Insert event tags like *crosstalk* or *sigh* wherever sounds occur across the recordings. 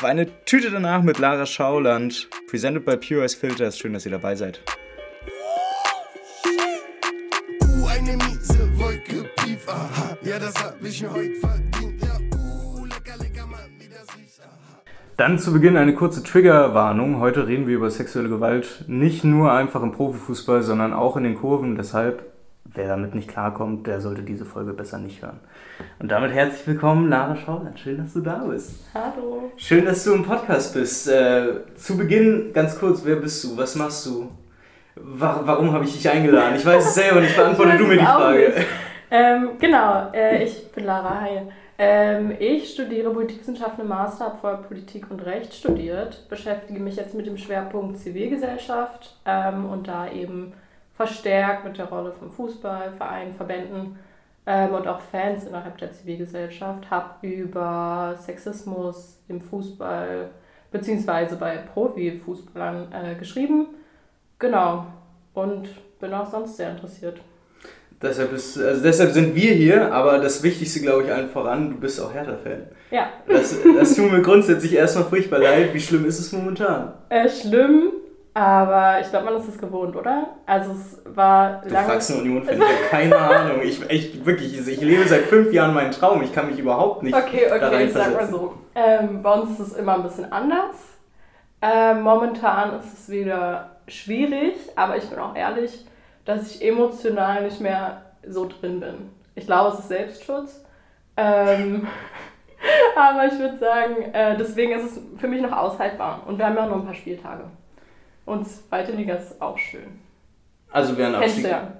Auf eine Tüte danach mit Lara Schauland, presented by Pure Ice Filters. Schön, dass ihr dabei seid. Uh, eine miese Wolke tief, aha. Ja, das hab ich mir heute verdient. Ja, uh, lecker, lecker, Mann, wie das riecht, aha. Dann zu Beginn eine kurze Triggerwarnung. Heute reden wir über sexuelle Gewalt nicht nur einfach im Profifußball, sondern auch in den Kurven. Deshalb, wer damit nicht klarkommt, der sollte diese Folge besser nicht hören. Und damit herzlich willkommen, Lara Schauland. Schön, dass du da bist. Hallo. Schön, dass du im Podcast bist. Äh, zu Beginn ganz kurz, wer bist du? Was machst du? Wa warum habe ich dich eingeladen? Ich weiß es selber nicht. Beantworte du mir die Frage. Ähm, genau, äh, ich bin Lara Heil. Ähm, ich studiere Politikwissenschaften im Master, habe vorher Politik und Recht studiert, beschäftige mich jetzt mit dem Schwerpunkt Zivilgesellschaft ähm, und da eben verstärkt mit der Rolle von Fußball, Vereinen, Verbänden ähm, und auch Fans innerhalb der Zivilgesellschaft. Habe über Sexismus im Fußball beziehungsweise bei Profifußballern äh, geschrieben. Genau. Und bin auch sonst sehr interessiert. Deshalb, ist, also deshalb sind wir hier, aber das Wichtigste, glaube ich, allen voran, du bist auch Hertha-Fan. Ja, Das, das tut mir grundsätzlich erstmal furchtbar leid. Wie schlimm ist es momentan? äh, schlimm, aber ich glaube, man ist es gewohnt, oder? Also es war Du lange... fragst eine Union-Fan, ich habe keine Ahnung. Ich, ich, wirklich, ich lebe seit fünf Jahren meinen Traum. Ich kann mich überhaupt nicht Okay, da okay, ich sag mal so. Ähm, bei uns ist es immer ein bisschen anders. Ähm, momentan ist es wieder schwierig, aber ich bin auch ehrlich, dass ich emotional nicht mehr so drin bin. Ich glaube, es ist Selbstschutz. Ähm, *laughs* aber ich würde sagen, äh, deswegen ist es für mich noch aushaltbar. Und wir haben ja noch ein paar Spieltage. Und zweite Liga ist auch schön. Also einen Kennst Abstieg... ja.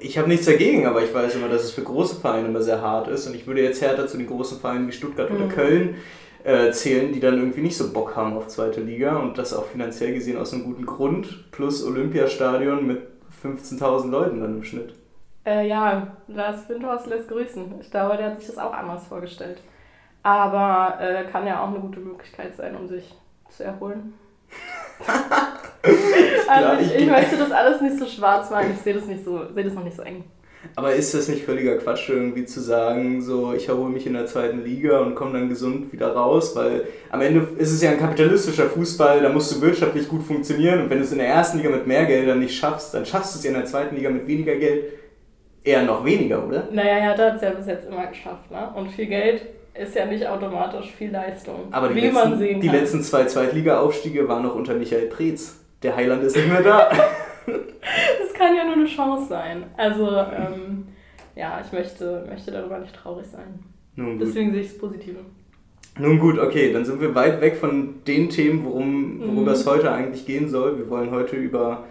Ich habe nichts dagegen, aber ich weiß immer, dass es für große Vereine immer sehr hart ist. Und ich würde jetzt härter zu den großen Vereinen wie Stuttgart oder Mhm. Köln äh, zählen, die dann irgendwie nicht so Bock haben auf zweite Liga und das auch finanziell gesehen aus einem guten Grund. Plus Olympiastadion mit 15.000 Leuten dann im Schnitt. Äh, ja, Lars Windhorst lässt grüßen. Ich glaube, der hat sich das auch anders vorgestellt. Aber äh, kann ja auch eine gute Möglichkeit sein, um sich zu erholen. *laughs* Also ich, ich- möchte das alles nicht so schwarz machen. Ich sehe das nicht so, sehe das noch nicht so eng. Aber ist das nicht völliger Quatsch, irgendwie zu sagen, so ich erhole mich in der zweiten Liga und komme dann gesund wieder raus? Weil am Ende ist es ja ein kapitalistischer Fußball, da musst du wirtschaftlich gut funktionieren und wenn du es in der ersten Liga mit mehr Geld dann nicht schaffst, dann schaffst du es ja in der zweiten Liga mit weniger Geld eher noch weniger, oder? Naja, er hat es ja bis jetzt immer geschafft. Ne? Und viel Geld ist ja nicht automatisch viel Leistung. Aber die, wie man letzten, die letzten zwei Zweitliga-Aufstiege waren noch unter Michael Preetz. Der Heiland ist nicht mehr da. *laughs* Das kann ja nur eine Chance sein. Also, ähm, ja, ich möchte, möchte darüber nicht traurig sein. Deswegen sehe ich es Positive. Nun gut, okay, dann sind wir weit weg von den Themen, worum, worüber Mhm. es heute eigentlich gehen soll. Wir wollen heute über,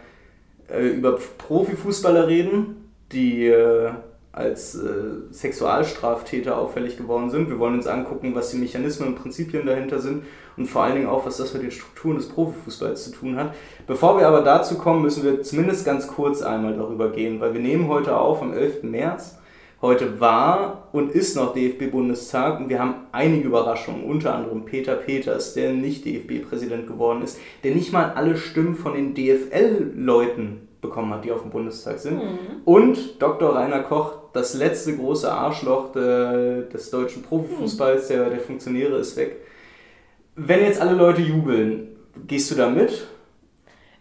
äh, über Profifußballer reden, die äh, als äh, Sexualstraftäter auffällig geworden sind. Wir wollen uns angucken, was die Mechanismen und Prinzipien dahinter sind und vor allen Dingen auch, was das mit den Strukturen des Profifußballs zu tun hat. Bevor wir aber dazu kommen, müssen wir zumindest ganz kurz einmal darüber gehen, weil wir nehmen heute auf am 11. März. Heute war und ist noch DFB-Bundestag und wir haben einige Überraschungen, unter anderem Peter Peters, der nicht DFB-Präsident geworden ist, der nicht mal alle Stimmen von den DFL-Leuten bekommen hat, die auf dem Bundestag sind. Mhm. Und Dr. Rainer Koch, das letzte große Arschloch de, des deutschen Profifußballs, der, der Funktionäre, ist weg. Wenn jetzt alle Leute jubeln, gehst du da mit?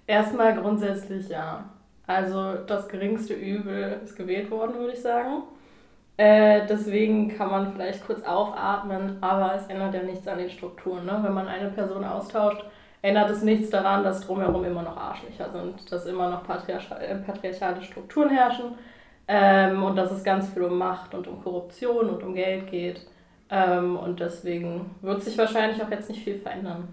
Erstmal grundsätzlich ja. Also das geringste Übel ist gewählt worden, würde ich sagen. Äh, deswegen kann man vielleicht kurz aufatmen, aber es ändert ja nichts an den Strukturen. Ne? Wenn man eine Person austauscht, ändert es nichts daran, dass drumherum immer noch Arschlöcher sind, dass immer noch äh, patriarchale Strukturen herrschen ähm, und dass es ganz viel um Macht und um Korruption und um Geld geht. Ähm, und deswegen wird sich wahrscheinlich auch jetzt nicht viel verändern.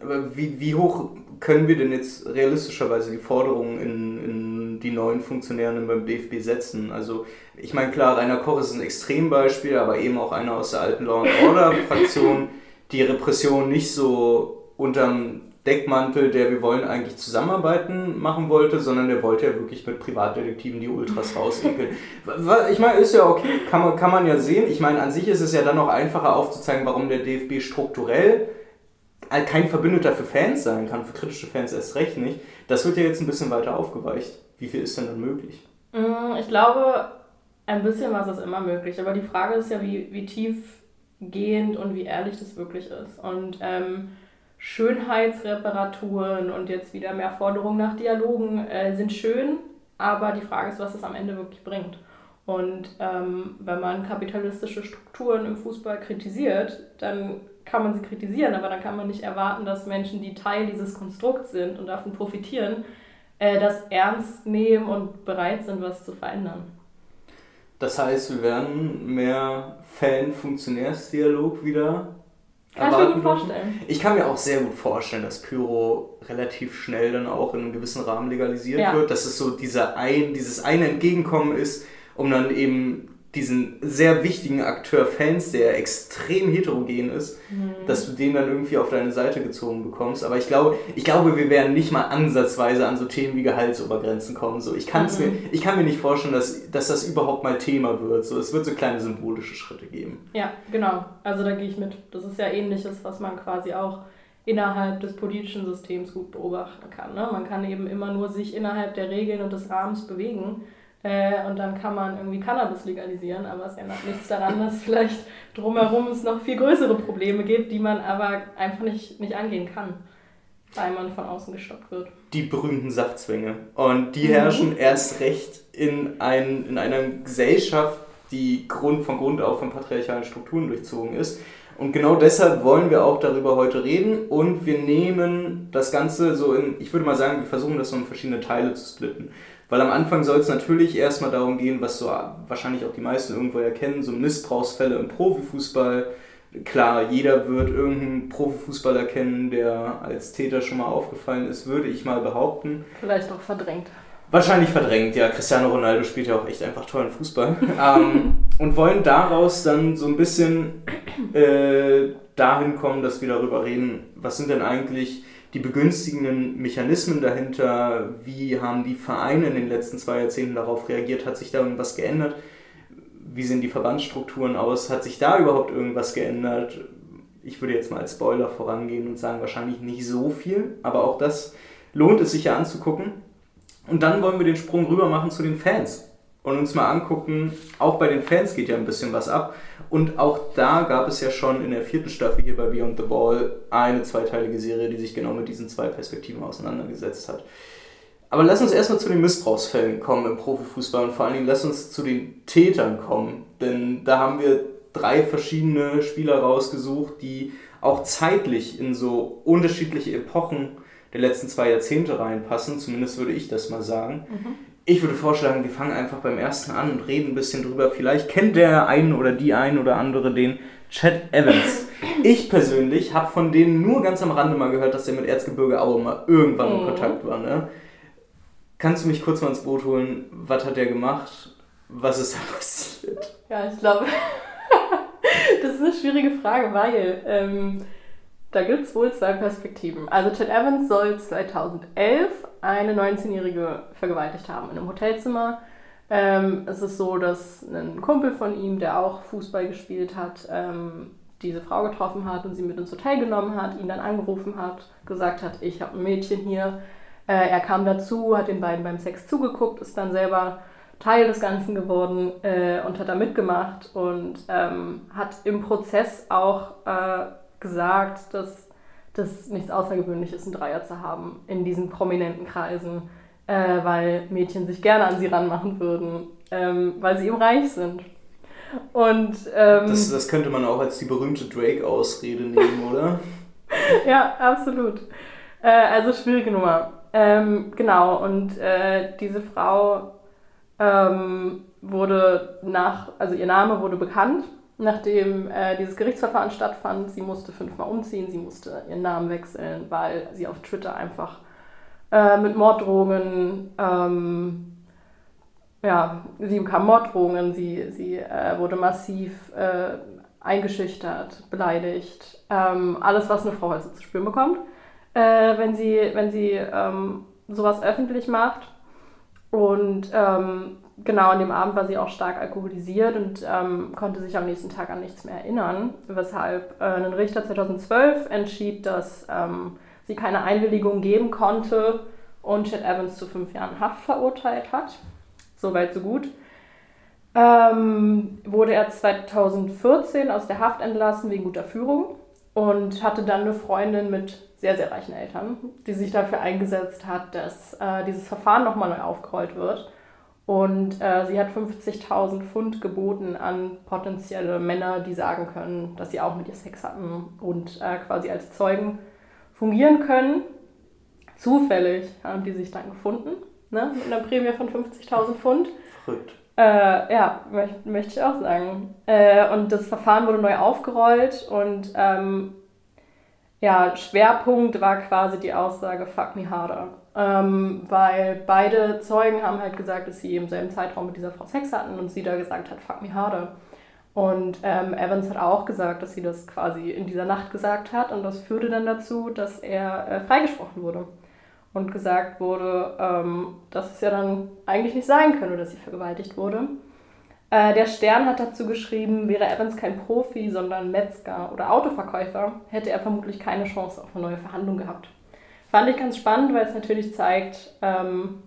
Aber wie, wie hoch können wir denn jetzt realistischerweise die Forderungen in, in die neuen Funktionären beim DFB setzen? Also, ich meine, klar, Rainer Koch ist ein Extrembeispiel, aber eben auch einer aus der alten Law Order-Fraktion, die Repression nicht so unterm Deckmantel, der wir wollen eigentlich zusammenarbeiten, machen wollte, sondern der wollte ja wirklich mit Privatdetektiven die Ultras *laughs* rausekeln. Ich meine, ist ja okay, kann man, kann man ja sehen. Ich meine, an sich ist es ja dann auch einfacher aufzuzeigen, warum der DFB strukturell halt kein Verbündeter für Fans sein kann, für kritische Fans erst recht nicht. Das wird ja jetzt ein bisschen weiter aufgeweicht. Wie viel ist denn dann möglich? Mm, Ich glaube, ein bisschen was ist immer möglich, aber die Frage ist ja, wie, wie tief tiefgehend und wie ehrlich das wirklich ist. Und ähm, Schönheitsreparaturen und jetzt wieder mehr Forderungen nach Dialogen äh, sind schön, aber die Frage ist, was es am Ende wirklich bringt. Und ähm, wenn man kapitalistische Strukturen im Fußball kritisiert, dann kann man sie kritisieren, aber dann kann man nicht erwarten, dass Menschen, die Teil dieses Konstrukts sind und davon profitieren, äh, das ernst nehmen und bereit sind, was zu verändern. Das heißt, wir werden mehr Fan-Funktionärsdialog wieder kann ich mir gut vorstellen. Ich kann mir auch sehr gut vorstellen, dass Pyro relativ schnell dann auch in einem gewissen Rahmen legalisiert ja. wird, dass es so dieser ein, dieses eine Entgegenkommen ist, um dann eben diesen sehr wichtigen Akteur Fans, der extrem heterogen ist, mhm. dass du den dann irgendwie auf deine Seite gezogen bekommst. Aber ich glaube, ich glaube, wir werden nicht mal ansatzweise an so Themen wie Gehaltsobergrenzen kommen. So, ich, kann's mhm. mir, ich kann mir nicht vorstellen, dass, dass das überhaupt mal Thema wird. So, es wird so kleine symbolische Schritte geben. Ja, genau. Also da gehe ich mit. Das ist ja ähnliches, was man quasi auch innerhalb des politischen Systems gut beobachten kann. Ne? Man kann eben immer nur sich innerhalb der Regeln und des Rahmens bewegen. Äh, und dann kann man irgendwie Cannabis legalisieren, aber es ändert nichts daran, dass vielleicht drumherum es noch viel größere Probleme gibt, die man aber einfach nicht, nicht angehen kann, weil man von außen gestoppt wird. Die berühmten Sachzwänge. Und die mhm. herrschen erst recht in, ein, in einer Gesellschaft, die Grund, von Grund auf von patriarchalen Strukturen durchzogen ist. Und genau deshalb wollen wir auch darüber heute reden und wir nehmen das Ganze so in, ich würde mal sagen, wir versuchen das so in verschiedene Teile zu splitten. Weil am Anfang soll es natürlich erstmal darum gehen, was so wahrscheinlich auch die meisten irgendwo erkennen, so Missbrauchsfälle im Profifußball. Klar, jeder wird irgendeinen Profifußballer kennen, der als Täter schon mal aufgefallen ist, würde ich mal behaupten. Vielleicht auch verdrängt. Wahrscheinlich verdrängt, ja. Cristiano Ronaldo spielt ja auch echt einfach tollen Fußball. *laughs* ähm, und wollen daraus dann so ein bisschen äh, dahin kommen, dass wir darüber reden, was sind denn eigentlich die begünstigenden Mechanismen dahinter, wie haben die Vereine in den letzten zwei Jahrzehnten darauf reagiert, hat sich da irgendwas geändert, wie sehen die Verbandsstrukturen aus, hat sich da überhaupt irgendwas geändert? Ich würde jetzt mal als Spoiler vorangehen und sagen, wahrscheinlich nicht so viel, aber auch das lohnt es sich ja anzugucken. Und dann wollen wir den Sprung rüber machen zu den Fans und uns mal angucken, auch bei den Fans geht ja ein bisschen was ab. Und auch da gab es ja schon in der vierten Staffel hier bei Beyond the Ball eine zweiteilige Serie, die sich genau mit diesen zwei Perspektiven auseinandergesetzt hat. Aber lass uns erstmal zu den Missbrauchsfällen kommen im Profifußball und vor allen Dingen lass uns zu den Tätern kommen. Denn da haben wir drei verschiedene Spieler rausgesucht, die auch zeitlich in so unterschiedliche Epochen der letzten zwei Jahrzehnte reinpassen. Zumindest würde ich das mal sagen. Mhm ich würde vorschlagen, wir fangen einfach beim ersten an und reden ein bisschen drüber. Vielleicht kennt der einen oder die ein oder andere den Chad Evans. *clears throat* Ich persönlich habe von denen nur ganz am Rande mal gehört, dass der mit Erzgebirge Aue mal irgendwann in mhm. Kontakt war. Ne? Kannst du mich kurz mal ins Boot holen? Was hat der gemacht? Was ist da *laughs* passiert? Ja, ich glaube, *laughs* das ist eine schwierige Frage, weil ähm, da gibt es wohl zwei Perspektiven. Also Chad Evans soll 2011 eine 19-Jährige vergewaltigt haben in einem Hotelzimmer. Ähm, es ist so, dass ein Kumpel von ihm, der auch Fußball gespielt hat, ähm, diese Frau getroffen hat und sie mit ins Hotel genommen hat, ihn dann angerufen hat, gesagt hat, ich habe ein Mädchen hier. Äh, er kam dazu, hat den beiden beim Sex zugeguckt, ist dann selber Teil des Ganzen geworden äh, und hat da mitgemacht und ähm, hat im Prozess auch äh, gesagt, dass das nichts Außergewöhnliches ist, einen Dreier zu haben in diesen prominenten Kreisen, äh, weil Mädchen sich gerne an sie ranmachen würden, ähm, weil sie eben reich sind. Und, ähm, das, das könnte man auch als die berühmte Drake-Ausrede nehmen, *laughs* oder? ja, absolut. Äh, also schwierige Nummer. Ähm, genau, und äh, diese Frau ähm, wurde nach, also ihr Name wurde bekannt nachdem äh, dieses Gerichtsverfahren stattfand. Sie musste fünfmal umziehen, sie musste ihren Namen wechseln, weil sie auf Twitter einfach äh, mit Morddrohungen, ähm, ja, sie bekam Morddrohungen, sie, sie äh, wurde massiv äh, eingeschüchtert, beleidigt. Ähm, alles, was eine Frau also zu spüren bekommt, äh, wenn sie, wenn sie ähm, sowas öffentlich macht. Und ähm, genau an dem Abend war sie auch stark alkoholisiert und ähm, konnte sich am nächsten Tag an nichts mehr erinnern, weshalb äh, ein Richter 2012 entschied, dass ähm, sie keine Einwilligung geben konnte und Chad Evans zu fünf Jahren Haft verurteilt hat. Soweit, so gut. ähm, wurde er 2014 aus der Haft entlassen wegen guter Führung und hatte dann eine Freundin mit sehr, sehr reichen Eltern, die sich dafür eingesetzt hat, dass äh, dieses Verfahren nochmal neu aufgerollt wird. Und äh, sie hat 50.000 Pfund geboten an potenzielle Männer, die sagen können, dass sie auch mit ihr Sex hatten und äh, quasi als Zeugen fungieren können. Zufällig haben die sich dann gefunden, ne? mit einer Prämie von 50.000 Pfund. Verrückt. Äh, ja, möchte, möchte ich auch sagen. Äh, und das Verfahren wurde neu aufgerollt und ähm, ja, Schwerpunkt war quasi die Aussage Fuck me harder. Ähm, weil beide Zeugen haben halt gesagt, dass sie im selben Zeitraum mit dieser Frau Sex hatten und sie da gesagt hat, fuck me harder. Und ähm, Evans hat auch gesagt, dass sie das quasi in dieser Nacht gesagt hat und das führte dann dazu, dass er äh, freigesprochen wurde und gesagt wurde, ähm, dass es ja dann eigentlich nicht sein könne, dass sie vergewaltigt wurde. Äh, der Stern hat dazu geschrieben, wäre Evans kein Profi, sondern Metzger oder Autoverkäufer, hätte er vermutlich keine Chance auf eine neue Verhandlung gehabt. Fand ich ganz spannend, weil es natürlich zeigt, ähm,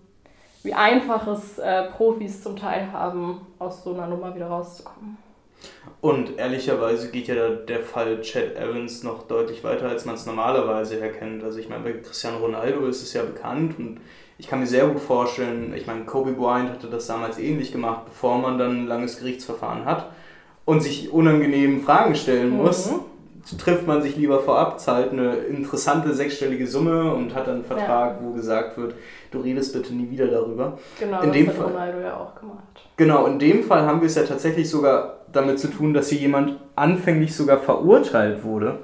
wie einfach es äh, Profis zum Teil haben, aus so einer Nummer wieder rauszukommen. Und ehrlicherweise geht ja der Fall Chad Evans noch deutlich weiter, als man es normalerweise erkennt. Also ich meine, bei Cristiano Ronaldo ist es ja bekannt und ich kann mir sehr gut vorstellen, ich meine, Kobe Bryant hatte das damals ähnlich gemacht, bevor man dann ein langes Gerichtsverfahren hat und sich unangenehmen Fragen stellen muss. Mhm trifft man sich lieber vorab, zahlt eine interessante sechsstellige Summe und hat dann einen Vertrag, ja. wo gesagt wird, du redest bitte nie wieder darüber. Genau, in das dem hat Fall, Ronaldo ja auch gemacht. Genau, in dem Fall haben wir es ja tatsächlich sogar damit zu tun, dass hier jemand anfänglich sogar verurteilt wurde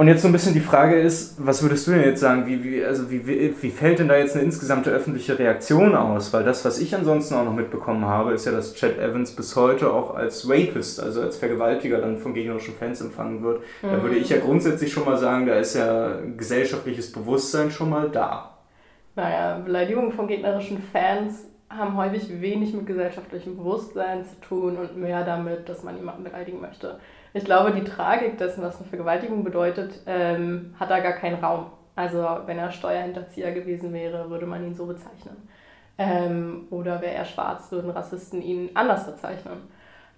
und jetzt so ein bisschen die Frage ist, was würdest du denn jetzt sagen, wie, wie, also wie, wie, wie fällt denn da jetzt eine insgesamte öffentliche Reaktion aus? Weil das, was ich ansonsten auch noch mitbekommen habe, ist ja, dass Chad Evans bis heute auch als Rapist, also als Vergewaltiger dann von gegnerischen Fans empfangen wird. Mhm. Da würde ich ja grundsätzlich schon mal sagen, da ist ja gesellschaftliches Bewusstsein schon mal da. Naja, Beleidigungen von gegnerischen Fans haben häufig wenig mit gesellschaftlichem Bewusstsein zu tun und mehr damit, dass man jemanden beleidigen möchte. Ich glaube, die Tragik dessen, was eine Vergewaltigung bedeutet, ähm, hat da gar keinen Raum. Also wenn er Steuerhinterzieher gewesen wäre, würde man ihn so bezeichnen. Ähm, oder wäre er schwarz, würden Rassisten ihn anders bezeichnen.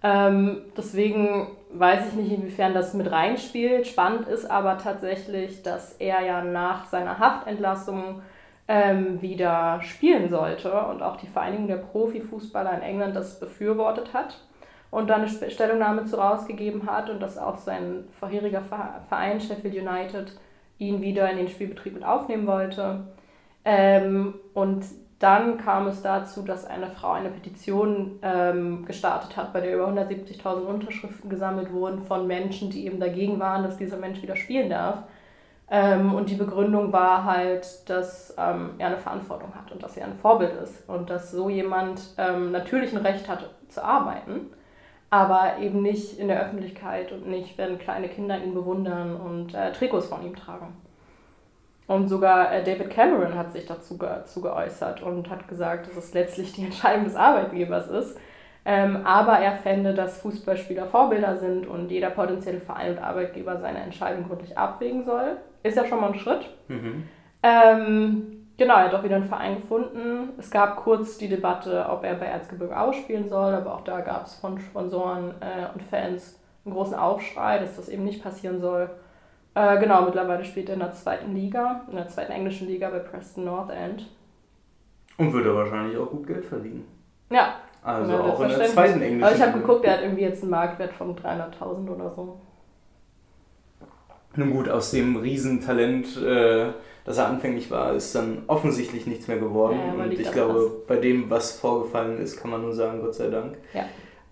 Ähm, deswegen weiß ich nicht, inwiefern das mit reinspielt. Spannend ist aber tatsächlich, dass er ja nach seiner Haftentlassung ähm, wieder spielen sollte und auch die Vereinigung der Profifußballer in England das befürwortet hat und dann eine Stellungnahme zu rausgegeben hat und dass auch sein vorheriger Verein Sheffield United ihn wieder in den Spielbetrieb mit aufnehmen wollte. Ähm, und dann kam es dazu, dass eine Frau eine Petition ähm, gestartet hat, bei der über 170.000 Unterschriften gesammelt wurden von Menschen, die eben dagegen waren, dass dieser Mensch wieder spielen darf. Ähm, und die Begründung war halt, dass ähm, er eine Verantwortung hat und dass er ein Vorbild ist und dass so jemand ähm, natürlich ein Recht hat zu arbeiten aber eben nicht in der Öffentlichkeit und nicht, wenn kleine Kinder ihn bewundern und äh, Trikots von ihm tragen. Und sogar äh, David Cameron hat sich dazu, dazu geäußert und hat gesagt, dass es letztlich die *laughs* Entscheidung des Arbeitgebers ist. Ähm, aber er fände, dass Fußballspieler Vorbilder sind und jeder potenzielle Verein und Arbeitgeber seine Entscheidung gründlich abwägen soll. Ist ja schon mal ein Schritt. Mhm. Ähm, Genau, er hat auch wieder einen Verein gefunden. Es gab kurz die Debatte, ob er bei Erzgebirge ausspielen soll, aber auch da gab es von Sponsoren äh, und Fans einen großen Aufschrei, dass das eben nicht passieren soll. Äh, genau, mittlerweile spielt er in der zweiten Liga, in der zweiten englischen Liga bei Preston North End. Und würde wahrscheinlich auch gut Geld verdienen. Ja. Also auch in der zweiten englischen Liga. Aber ich habe geguckt, er hat irgendwie jetzt einen Marktwert von 300.000 oder so. Nun gut, aus dem Riesentalent, äh, das er anfänglich war, ist dann offensichtlich nichts mehr geworden. Ja, und ich glaube, was. bei dem, was vorgefallen ist, kann man nur sagen, Gott sei Dank. Ja.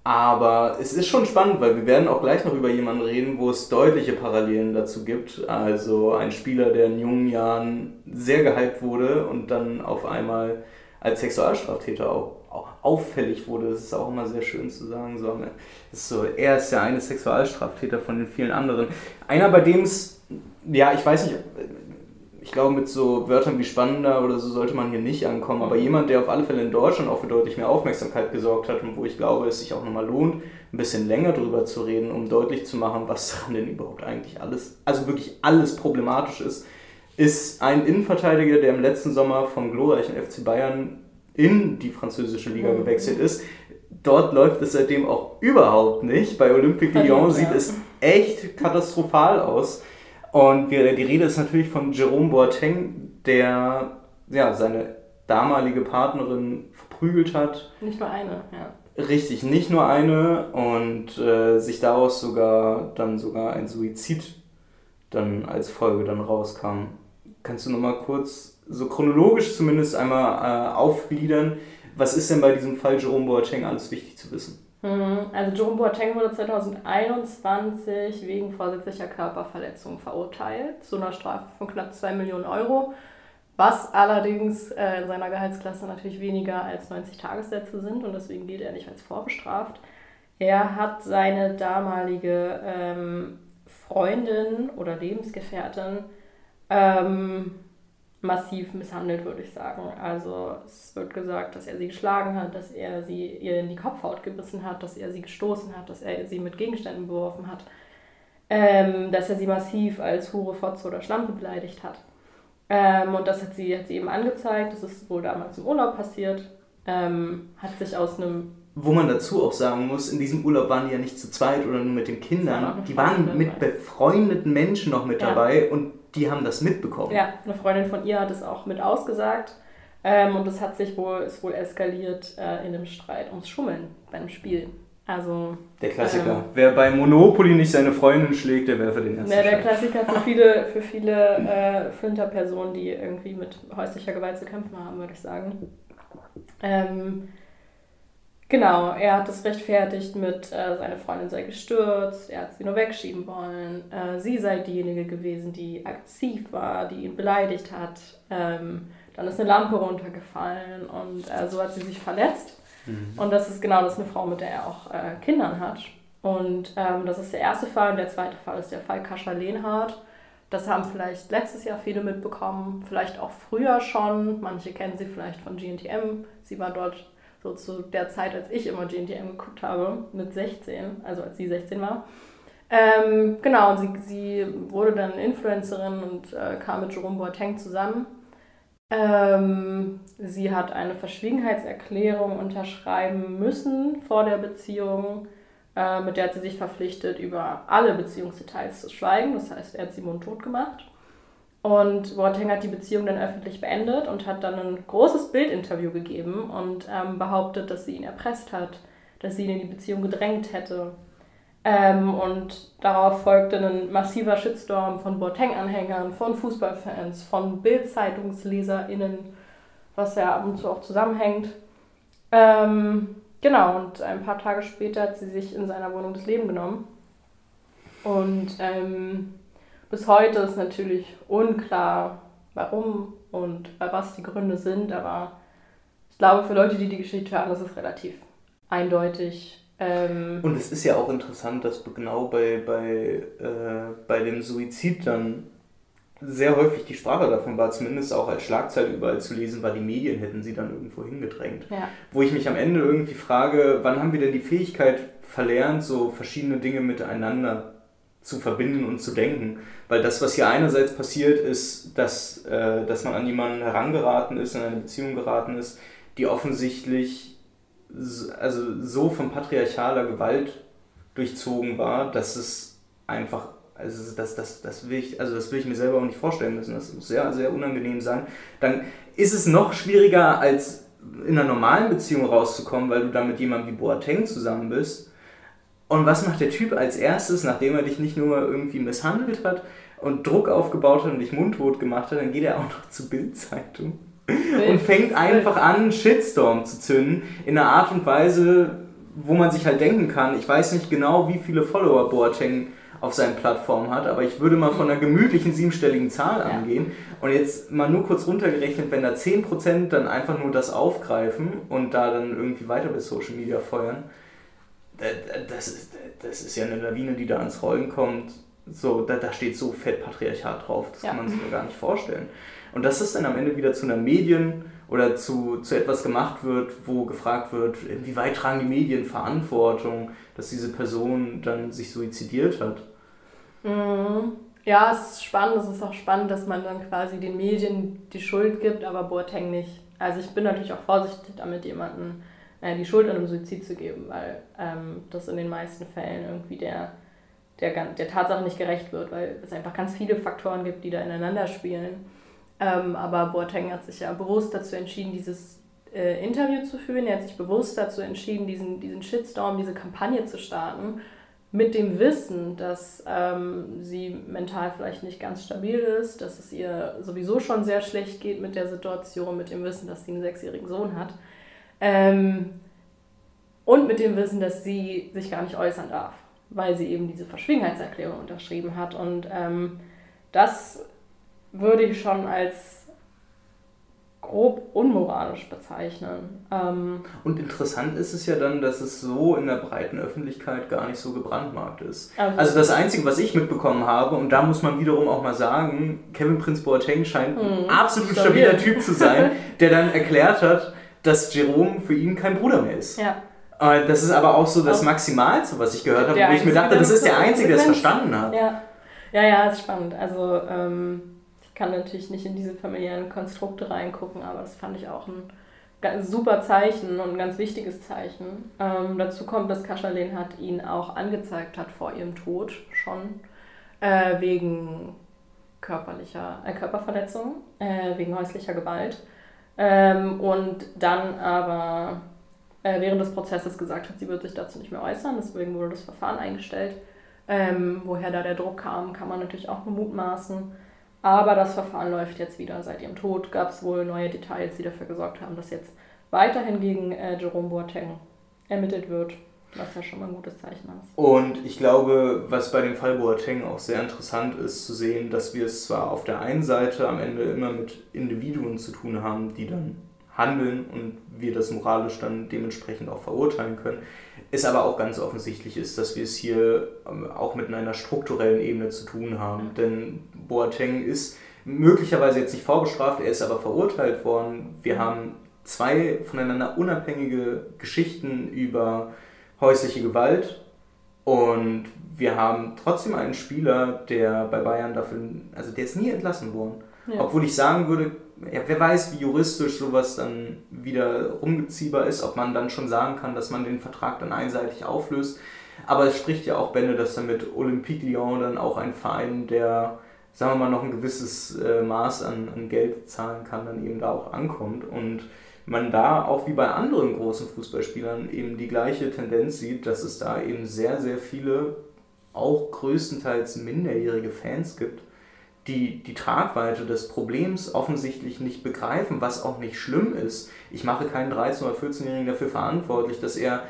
Aber es ist schon spannend, weil wir werden auch gleich noch über jemanden reden, wo es deutliche Parallelen dazu gibt. Also ein Spieler, der in jungen Jahren sehr gehypt wurde und dann auf einmal als Sexualstraftäter auch, auch auffällig wurde. Das ist auch immer sehr schön zu sagen. So, ist so, er ist ja eine Sexualstraftäter von den vielen anderen. Einer, bei dem es, ja, ich weiß nicht, ich glaube, mit so Wörtern wie spannender oder so sollte man hier nicht ankommen, aber jemand, der auf alle Fälle in Deutschland auch für deutlich mehr Aufmerksamkeit gesorgt hat und wo ich glaube, es sich auch nochmal lohnt, ein bisschen länger drüber zu reden, um deutlich zu machen, was daran denn überhaupt eigentlich alles, also wirklich alles problematisch ist, ist ein Innenverteidiger, der im letzten Sommer vom glorreichen FC Bayern in die französische Liga mhm. gewechselt ist, dort läuft es seitdem auch überhaupt nicht. Bei Olympique Lyon sieht es echt katastrophal aus. Und wir, die Rede ist natürlich von Jerome Boateng, der ja, seine damalige Partnerin verprügelt hat. Nicht nur eine, ja. Richtig, nicht nur eine und äh, sich daraus sogar dann sogar ein Suizid dann als Folge dann rauskam. Kannst du noch mal kurz so chronologisch zumindest einmal äh, aufgliedern, was ist denn bei diesem Fall Jerome Boateng alles wichtig zu wissen? Mhm. Also Jerome Boateng wurde 2021 wegen vorsätzlicher Körperverletzung verurteilt zu einer Strafe von knapp 2 Millionen Euro, was allerdings äh, in seiner Gehaltsklasse natürlich weniger als 90 Tagessätze sind und deswegen gilt er nicht als vorbestraft. Er hat seine damalige ähm, Freundin oder Lebensgefährtin ähm, massiv misshandelt, würde ich sagen. Also es wird gesagt, dass er sie geschlagen hat, dass er sie ihr in die Kopfhaut gebissen hat, dass er sie gestoßen hat, dass er sie mit Gegenständen beworfen hat, ähm, dass er sie massiv als Hure, Fotze oder Schlampe beleidigt hat. Ähm, und das hat sie, hat sie eben angezeigt, das ist wohl damals im Urlaub passiert, ähm, hat sich aus einem wo man dazu auch sagen muss, in diesem Urlaub waren die ja nicht zu zweit oder nur mit den Kindern. Die waren mit befreundeten Menschen noch mit ja. dabei und die haben das mitbekommen. Ja, eine Freundin von ihr hat es auch mit ausgesagt. Ähm, und es hat sich wohl, ist wohl eskaliert äh, in einem Streit ums Schummeln beim Spiel. Also, der Klassiker. Ähm, Wer bei Monopoly nicht seine Freundin schlägt, der wäre für den ersten. Ja, der Klassiker für viele, *laughs* für viele äh, Flinterpersonen, die irgendwie mit häuslicher Gewalt zu kämpfen haben, würde ich sagen. Ähm, Genau, er hat es rechtfertigt mit, äh, seine Freundin sei gestürzt, er hat sie nur wegschieben wollen, äh, sie sei diejenige gewesen, die aggressiv war, die ihn beleidigt hat. Ähm, dann ist eine Lampe runtergefallen und äh, so hat sie sich verletzt. Mhm. Und das ist genau das eine Frau, mit der er auch äh, Kindern hat. Und ähm, das ist der erste Fall und der zweite Fall ist der Fall Kascha Lehnhardt. Das haben vielleicht letztes Jahr viele mitbekommen, vielleicht auch früher schon. Manche kennen sie vielleicht von GNTM. Sie war dort so zu der Zeit, als ich immer GNTM geguckt habe, mit 16, also als sie 16 war. Ähm, genau, und sie, sie wurde dann Influencerin und äh, kam mit Jerome Boateng zusammen. Ähm, sie hat eine Verschwiegenheitserklärung unterschreiben müssen vor der Beziehung, äh, mit der hat sie sich verpflichtet, über alle Beziehungsdetails zu schweigen. Das heißt, er hat sie mundtot gemacht. Und Boateng hat die Beziehung dann öffentlich beendet und hat dann ein großes Bildinterview gegeben und ähm, behauptet, dass sie ihn erpresst hat, dass sie ihn in die Beziehung gedrängt hätte. Ähm, und darauf folgte ein massiver Shitstorm von Boateng-Anhängern, von Fußballfans, von Bild-ZeitungsleserInnen, was ja ab und zu auch zusammenhängt. Ähm, genau, und ein paar Tage später hat sie sich in seiner Wohnung das Leben genommen. Und ähm, bis heute ist natürlich unklar, warum und was die Gründe sind, aber ich glaube, für Leute, die die Geschichte hören, ist es relativ eindeutig. Ähm und es ist ja auch interessant, dass genau bei, bei, äh, bei dem Suizid dann sehr häufig die Sprache davon war, zumindest auch als Schlagzeile überall zu lesen, war, die Medien hätten sie dann irgendwo hingedrängt. Ja. Wo ich mich am Ende irgendwie frage, wann haben wir denn die Fähigkeit verlernt, so verschiedene Dinge miteinander zu verbinden und zu denken. Weil das, was hier einerseits passiert, ist, dass, äh, dass man an jemanden herangeraten ist, in eine Beziehung geraten ist, die offensichtlich also so von patriarchaler Gewalt durchzogen war, dass es einfach, also das, das, das, will ich, also das will ich mir selber auch nicht vorstellen müssen. Das muss sehr, sehr unangenehm sein. Dann ist es noch schwieriger, als in einer normalen Beziehung rauszukommen, weil du dann mit jemandem wie Boateng zusammen bist und was macht der Typ als erstes, nachdem er dich nicht nur irgendwie misshandelt hat und Druck aufgebaut hat und dich mundtot gemacht hat, dann geht er auch noch zur Bildzeitung und fängt einfach an, Shitstorm zu zünden in einer Art und Weise, wo man sich halt denken kann, ich weiß nicht genau, wie viele Follower Boateng auf seinen Plattformen hat, aber ich würde mal von einer gemütlichen siebenstelligen Zahl angehen. Und jetzt mal nur kurz runtergerechnet, wenn da 10% dann einfach nur das aufgreifen und da dann irgendwie weiter bis Social Media feuern, das ist, das ist ja eine Lawine, die da ans Rollen kommt. So, da, da steht so fett Patriarchat drauf, das ja. kann man sich ja gar nicht vorstellen. Und dass das dann am Ende wieder zu einer Medien- oder zu, zu etwas gemacht wird, wo gefragt wird, inwieweit tragen die Medien Verantwortung, dass diese Person dann sich suizidiert hat. Mhm. Ja, es ist spannend. Es ist auch spannend, dass man dann quasi den Medien die Schuld gibt, aber Boateng nicht. Also ich bin natürlich auch vorsichtig damit, jemanden äh, die Schuld an einem Suizid zu geben, weil ähm, das in den meisten Fällen irgendwie der, der, der Tatsache nicht gerecht wird, weil es einfach ganz viele Faktoren gibt, die da ineinander spielen. Ähm, aber Boateng hat sich ja bewusst dazu entschieden, dieses äh, Interview zu führen. Er hat sich bewusst dazu entschieden, diesen, diesen Shitstorm, diese Kampagne zu starten, mit dem Wissen, dass ähm, sie mental vielleicht nicht ganz stabil ist, dass es ihr sowieso schon sehr schlecht geht mit der Situation, mit dem Wissen, dass sie einen sechsjährigen Sohn hat. Ähm, und mit dem Wissen, dass sie sich gar nicht äußern darf, weil sie eben diese Verschwiegenheitserklärung unterschrieben hat. Und ähm, das würde ich schon als grob unmoralisch bezeichnen. Ähm und interessant ist es ja dann, dass es so in der breiten Öffentlichkeit gar nicht so gebrandmarkt ist. Also, also das Einzige, was ich mitbekommen habe, und da muss man wiederum auch mal sagen, Kevin Prince Boateng scheint ein mhm. absolut stabiler Typ zu sein, der dann erklärt hat, dass Jerome für ihn kein Bruder mehr ist. Ja. Äh, das ist aber auch so das Maximalste, was ich gehört habe, wo ich mir dachte, das ist der Einzige, der es verstanden hat. Ja, ja, ja ist spannend. Also ähm, ich kann natürlich nicht in diese familiären Konstrukte reingucken, aber das fand ich auch ein super Zeichen und ein ganz wichtiges Zeichen. Ähm, dazu kommt, dass Kaschalin hat ihn auch angezeigt hat vor ihrem Tod schon äh, wegen körperlicher äh, Körperverletzung, äh, wegen häuslicher Gewalt. Ähm, und dann aber äh, während des Prozesses gesagt hat, sie wird sich dazu nicht mehr äußern, deswegen wurde das Verfahren eingestellt. Ähm, woher da der Druck kam, kann man natürlich auch bemutmaßen. Aber das Verfahren läuft jetzt wieder. Seit ihrem Tod gab es wohl neue Details, die dafür gesorgt haben, dass jetzt weiterhin gegen äh, Jerome Boateng ermittelt wird. Was ja schon mal ein gutes Zeichen ist. Und ich glaube, was bei dem Fall Boateng auch sehr interessant ist, zu sehen, dass wir es zwar auf der einen Seite am Ende immer mit Individuen zu tun haben, die dann handeln und wir das moralisch dann dementsprechend auch verurteilen können, es aber auch ganz offensichtlich ist, dass wir es hier ähm, auch mit einer strukturellen Ebene zu tun haben. Denn Boateng ist möglicherweise jetzt nicht vorbestraft, er ist aber verurteilt worden. Wir haben zwei voneinander unabhängige Geschichten über häusliche Gewalt und wir haben trotzdem einen Spieler, der bei Bayern dafür, also der ist nie entlassen worden. Ja. Obwohl ich sagen würde, ja, wer weiß, wie juristisch sowas dann wieder rumgeziehbar ist, ob man dann schon sagen kann, dass man den Vertrag dann einseitig auflöst. Aber es spricht ja auch Bände, dass dann mit Olympique Lyon dann auch ein Verein, der, sagen wir mal, noch ein gewisses äh, Maß an, an Geld zahlen kann, dann eben da auch ankommt. Und man da auch wie bei anderen großen Fußballspielern eben die gleiche Tendenz sieht, dass es da eben sehr, sehr viele, auch größtenteils minderjährige Fans gibt, die die Tragweite des Problems offensichtlich nicht begreifen, was auch nicht schlimm ist. Ich mache keinen 13- oder 14-Jährigen dafür verantwortlich, dass er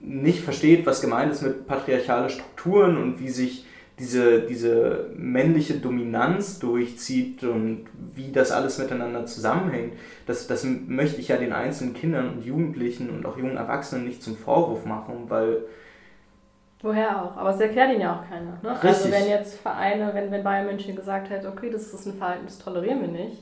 nicht versteht, was gemeint ist mit patriarchalen Strukturen und wie sich diese, diese männliche Dominanz durchzieht und wie das alles miteinander zusammenhängt, das, das möchte ich ja den einzelnen Kindern und Jugendlichen und auch jungen Erwachsenen nicht zum Vorwurf machen, weil Woher auch? Aber es erklärt ihn ja auch keiner. Ne? Also wenn jetzt Vereine, wenn, wenn Bayern München gesagt hätte, okay, das ist ein Verhalten, das tolerieren wir nicht,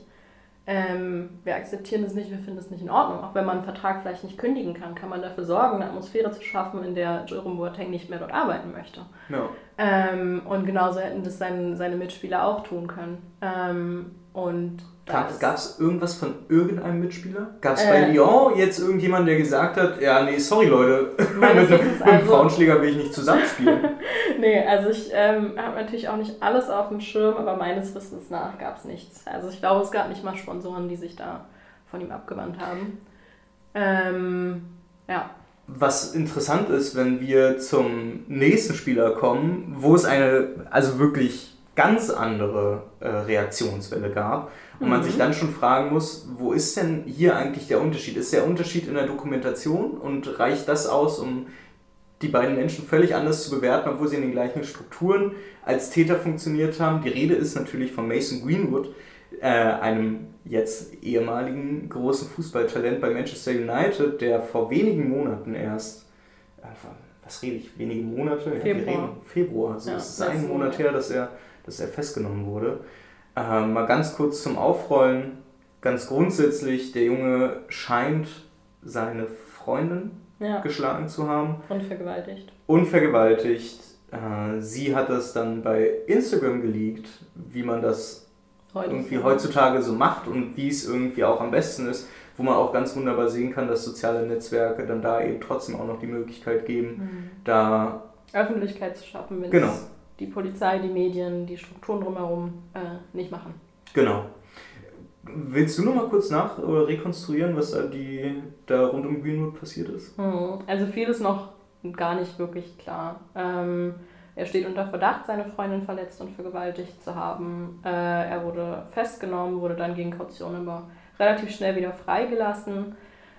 ähm, wir akzeptieren es nicht, wir finden es nicht in Ordnung. Auch wenn man einen Vertrag vielleicht nicht kündigen kann, kann man dafür sorgen, eine Atmosphäre zu schaffen, in der Jerome Boateng nicht mehr dort arbeiten möchte. No. Ähm, und genauso hätten das sein, seine Mitspieler auch tun können. Ähm, und Gab es irgendwas von irgendeinem Mitspieler? Gab es äh, bei Lyon jetzt irgendjemanden, der gesagt hat, ja, nee, sorry Leute, *laughs* mit einem, also, einem Frauenschläger will ich nicht zusammenspielen? *laughs* nee, also ich ähm, habe natürlich auch nicht alles auf dem Schirm, aber meines Wissens nach gab es nichts. Also ich glaube, es gab nicht mal Sponsoren, die sich da von ihm abgewandt haben. Ähm, ja. Was interessant ist, wenn wir zum nächsten Spieler kommen, wo es eine, also wirklich ganz andere äh, Reaktionswelle gab und man sich mhm. dann schon fragen muss, wo ist denn hier eigentlich der Unterschied? Ist der Unterschied in der Dokumentation und reicht das aus, um die beiden Menschen völlig anders zu bewerten, obwohl sie in den gleichen Strukturen als Täter funktioniert haben? Die Rede ist natürlich von Mason Greenwood, äh, einem jetzt ehemaligen großen Fußballtalent bei Manchester United, der vor wenigen Monaten erst, äh, was rede ich, wenige Monate? Februar. Ja, Februar, also ja, es ist ein Monat her, dass er, dass er festgenommen wurde. Äh, mal ganz kurz zum Aufrollen. Ganz grundsätzlich, der Junge scheint seine Freundin ja. geschlagen zu haben. Und vergewaltigt. Und vergewaltigt. Äh, sie hat das dann bei Instagram geleakt, wie man das irgendwie heutzutage so macht und wie es irgendwie auch am besten ist, wo man auch ganz wunderbar sehen kann, dass soziale Netzwerke dann da eben trotzdem auch noch die Möglichkeit geben, Mhm. da Öffentlichkeit zu schaffen, wenn Genau. es die Polizei, die Medien, die Strukturen drumherum äh, nicht machen. Genau. Willst du noch mal kurz nach äh, rekonstruieren, was da, die, da rund um Greenwood passiert ist? Hm, Also vieles noch gar nicht wirklich klar. Ähm, er steht unter Verdacht, seine Freundin verletzt und vergewaltigt zu haben. Äh, er wurde festgenommen, wurde dann gegen Kaution aber relativ schnell wieder freigelassen.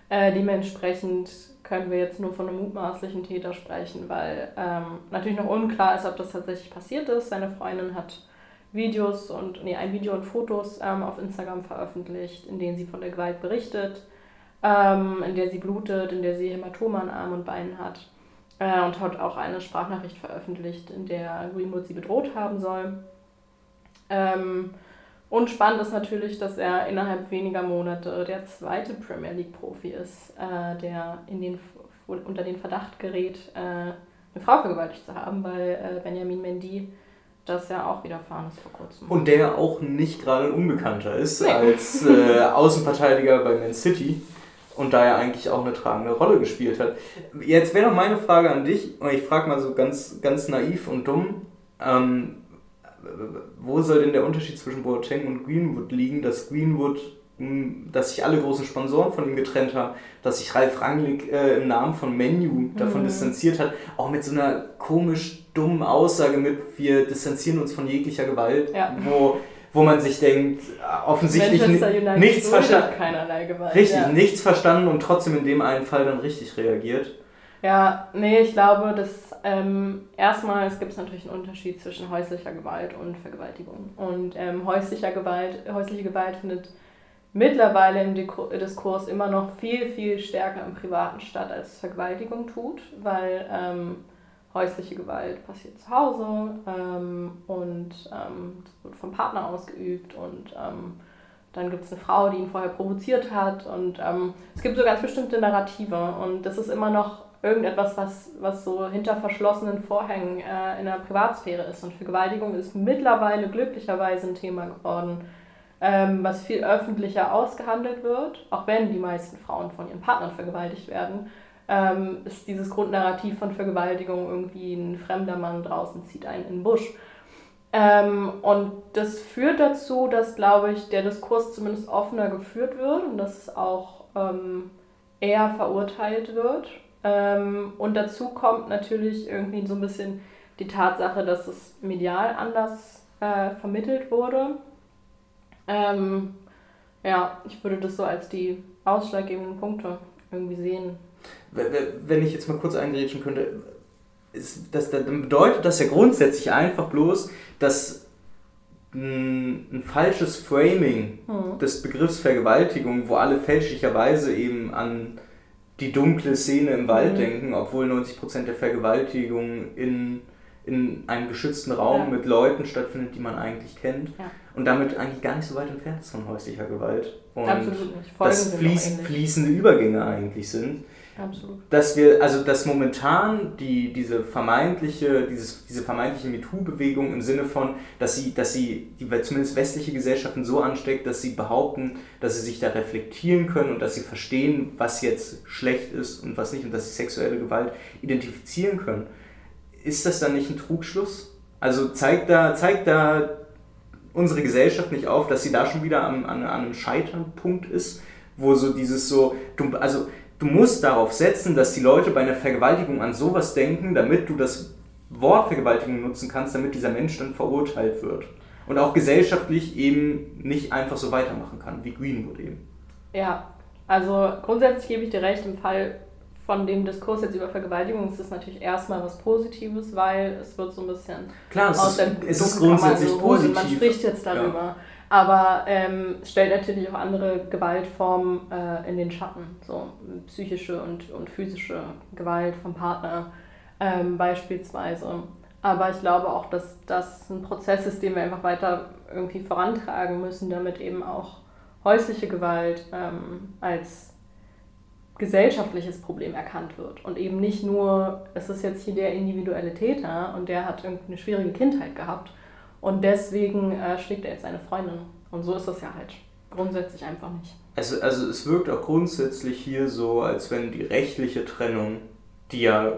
Äh, dementsprechend können wir jetzt nur von einem mutmaßlichen Täter sprechen, weil ähm, natürlich noch unklar ist, ob das tatsächlich passiert ist. Seine Freundin hat Videos und nee, ein Video und Fotos ähm, auf Instagram veröffentlicht, in denen sie von der Gewalt berichtet, ähm, in der sie blutet, in der sie Hämatome an Armen und Beinen hat. Äh, und hat auch eine Sprachnachricht veröffentlicht, in der Greenwood sie bedroht haben soll. Ähm, und spannend ist natürlich, dass er innerhalb weniger Monate der zweite Premier League-Profi ist, äh, der in den, unter den Verdacht gerät, äh, eine Frau vergewaltigt zu haben, weil äh, Benjamin Mendy das ja auch widerfahren ist vor kurzem. Und der auch nicht gerade ein Unbekannter ist Nee. als äh, *laughs* Außenverteidiger bei Man City und da er eigentlich auch eine tragende Rolle gespielt hat. Jetzt wäre noch meine Frage an dich, und ich frage mal so ganz, ganz naiv und dumm, ähm, wo soll denn der Unterschied zwischen Boateng und Greenwood liegen, dass Greenwood, mh, dass sich alle großen Sponsoren von ihm getrennt haben, dass sich Ralf Rangnick äh, im Namen von Menu davon Mhm. distanziert hat, auch mit so einer komisch dummen Aussage mit, wir distanzieren uns von jeglicher Gewalt, Ja. wo, wo man sich denkt, äh, offensichtlich nichts verstanden. keinerlei Gewalt. Richtig, ja. nichts verstanden und trotzdem in dem einen Fall dann richtig reagiert. Ja, nee, ich glaube, dass ähm, erstmal es gibt natürlich einen Unterschied zwischen häuslicher Gewalt und Vergewaltigung. Und ähm, häuslicher Gewalt, häusliche Gewalt findet mittlerweile im Diskurs immer noch viel, viel stärker im Privaten statt, als Vergewaltigung tut, weil ähm, häusliche Gewalt passiert zu Hause ähm, und ähm, wird vom Partner ausgeübt und ähm, dann gibt es eine Frau, die ihn vorher provoziert hat und ähm, es gibt so ganz bestimmte Narrative und das ist immer noch irgendetwas, was, was so hinter verschlossenen Vorhängen äh, in der Privatsphäre ist. Und Vergewaltigung ist mittlerweile glücklicherweise ein Thema geworden, ähm, was viel öffentlicher ausgehandelt wird, auch wenn die meisten Frauen von ihren Partnern vergewaltigt werden. Ähm, ist dieses Grundnarrativ von Vergewaltigung irgendwie ein fremder Mann draußen zieht einen in den Busch. Ähm, und das führt dazu, dass, glaube ich, der Diskurs zumindest offener geführt wird und dass es auch ähm, eher verurteilt wird. Ähm, und dazu kommt natürlich irgendwie so ein bisschen die Tatsache, dass es medial anders äh, vermittelt wurde. Ähm, ja, ich würde das so als die ausschlaggebenden Punkte irgendwie sehen. Wenn ich jetzt mal kurz eingrätschen könnte, ist das, dann bedeutet das ja grundsätzlich einfach bloß, dass ein, ein falsches Framing Hm. des Begriffs Vergewaltigung, wo alle fälschlicherweise eben an die dunkle Szene im Wald Mhm. denken, obwohl 90% der Vergewaltigungen in, in einem geschützten Raum Ja. mit Leuten stattfindet, die man eigentlich kennt Ja. und damit eigentlich gar nicht so weit entfernt ist von häuslicher Gewalt. Und Absolut nicht. Folgen das sind fließ, fließende Übergänge eigentlich sind Absolut. dass wir, also dass momentan die, diese vermeintliche, dieses, diese vermeintliche MeToo-Bewegung im Sinne von, dass sie, dass sie die zumindest westliche Gesellschaften so ansteckt, dass sie behaupten, dass sie sich da reflektieren können und dass sie verstehen, was jetzt schlecht ist und was nicht und dass sie sexuelle Gewalt identifizieren können. Ist das dann nicht ein Trugschluss? Also zeigt da, zeigt da unsere Gesellschaft nicht auf, dass sie da schon wieder an, an, an einem Scheiternpunkt ist, wo so dieses so, also du musst darauf setzen, dass die Leute bei einer Vergewaltigung an sowas denken, damit du das Wort Vergewaltigung nutzen kannst, damit dieser Mensch dann verurteilt wird. Und auch gesellschaftlich eben nicht einfach so weitermachen kann, wie Greenwood eben. Ja, also grundsätzlich gebe ich dir recht, im Fall von dem Diskurs jetzt über Vergewaltigung ist es natürlich erstmal was Positives, weil es wird so ein bisschen Klar, es aus ist, dem es ist grundsätzlich geholt positiv. man spricht jetzt darüber. Aber ähm, es stellt natürlich auch andere Gewaltformen äh, in den Schatten, so psychische und, und physische Gewalt vom Partner ähm, beispielsweise. Aber ich glaube auch, dass das ein Prozess ist, den wir einfach weiter irgendwie vorantragen müssen, damit eben auch häusliche Gewalt ähm, als gesellschaftliches Problem erkannt wird und eben nicht nur, es ist jetzt hier der individuelle Täter und der hat irgendeine schwierige Kindheit gehabt und deswegen äh, schlägt er jetzt seine Freundin Und so ist das ja halt grundsätzlich einfach nicht. Also, also es wirkt auch grundsätzlich hier so, als wenn die rechtliche Trennung, die ja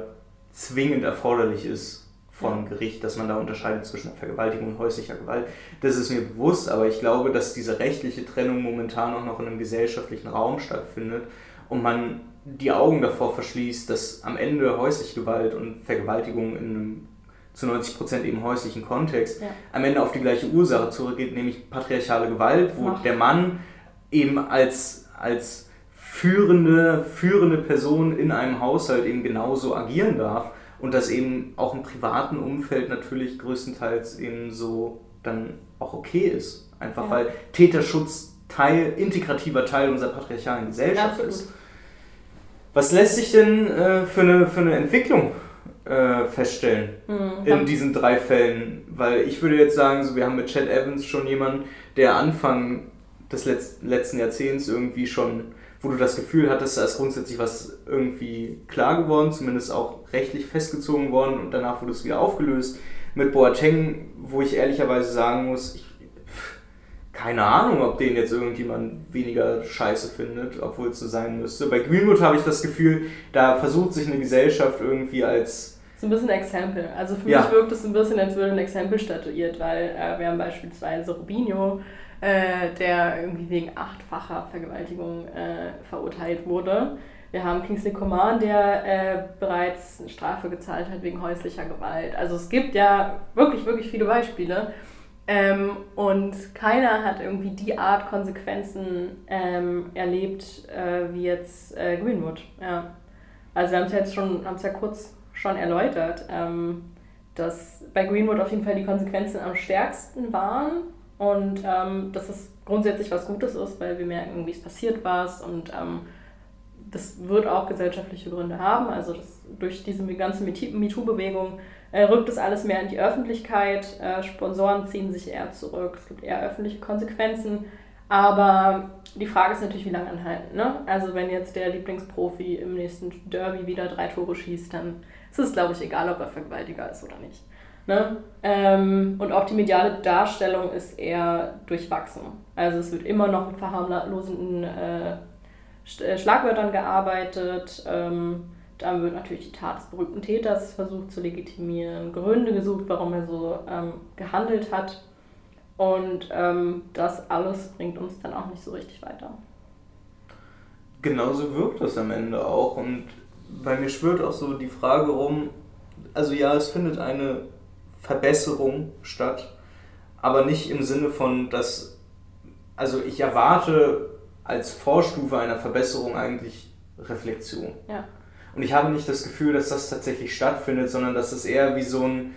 zwingend erforderlich ist von ja. Gericht, dass man da unterscheidet zwischen Vergewaltigung und häuslicher Gewalt, das ist mir bewusst, aber ich glaube, dass diese rechtliche Trennung momentan auch noch in einem gesellschaftlichen Raum stattfindet und man die Augen davor verschließt, dass am Ende häusliche Gewalt und Vergewaltigung in einem zu 90 Prozent eben häuslichen Kontext, ja. am Ende auf die gleiche Ursache zurückgeht, nämlich patriarchale Gewalt, wo Ach. der Mann eben als, als führende, führende Person in einem Haushalt eben genauso agieren darf und das eben auch im privaten Umfeld natürlich größtenteils eben so dann auch okay ist. Einfach ja. weil Täterschutz Teil, integrativer Teil unserer patriarchalen Gesellschaft ja, ist. Was lässt sich denn äh, für, eine, für eine Entwicklung äh, feststellen mhm. in diesen drei Fällen. Weil ich würde jetzt sagen, so, wir haben mit Chad Evans schon jemanden, der Anfang des Letz letzten Jahrzehnts irgendwie schon, wo du das Gefühl hattest, da ist grundsätzlich was irgendwie klar geworden, zumindest auch rechtlich festgezogen worden und danach wurde es wieder aufgelöst. Mit Boateng, wo ich ehrlicherweise sagen muss, ich, keine Ahnung, ob den jetzt irgendjemand weniger scheiße findet, obwohl es so sein müsste. Bei Greenwood habe ich das Gefühl, da versucht sich eine Gesellschaft irgendwie als so ein bisschen Exempel. Also für ja. mich wirkt es ein bisschen, als würde ein Exempel statuiert, weil äh, wir haben beispielsweise Rubinho, äh, der irgendwie wegen achtfacher Vergewaltigung äh, verurteilt wurde. Wir haben Kingsley Coman, der äh, bereits eine Strafe gezahlt hat wegen häuslicher Gewalt. Also es gibt ja wirklich, wirklich viele Beispiele. Ähm, und keiner hat irgendwie die Art Konsequenzen ähm, erlebt äh, wie jetzt äh, Greenwood. Ja. Also wir haben es jetzt schon, haben es ja kurz schon erläutert, ähm, dass bei Greenwood auf jeden Fall die Konsequenzen am stärksten waren und ähm, dass es grundsätzlich was Gutes ist, weil wir merken, wie es passiert war und ähm, das wird auch gesellschaftliche Gründe haben. Also das, durch diese ganze MeToo-Bewegung äh, rückt es alles mehr in die Öffentlichkeit. Äh, Sponsoren ziehen sich eher zurück. Es gibt eher öffentliche Konsequenzen. Aber die Frage ist natürlich, wie lange anhalten. Ne? Also wenn jetzt der Lieblingsprofi im nächsten Derby wieder drei Tore schießt, dann ist es, glaube ich, egal, ob er Vergewaltiger ist oder nicht. Ne? Ähm, und auch die mediale Darstellung ist eher durchwachsen. Also es wird immer noch mit verharmlosenden äh, äh, Schlagwörtern gearbeitet. Ähm, dann wird natürlich die Tat des berühmten Täters versucht zu legitimieren, Gründe gesucht, warum er so ähm, gehandelt hat. Und ähm, das alles bringt uns dann auch nicht so richtig weiter. Genauso wirkt das am Ende auch. Und bei mir schwirrt auch so die Frage rum, also ja, es findet eine Verbesserung statt, aber nicht im Sinne von, dass, also ich erwarte als Vorstufe einer Verbesserung eigentlich Reflexion. Ja. Und ich habe nicht das Gefühl, dass das tatsächlich stattfindet, sondern dass es eher wie so ein,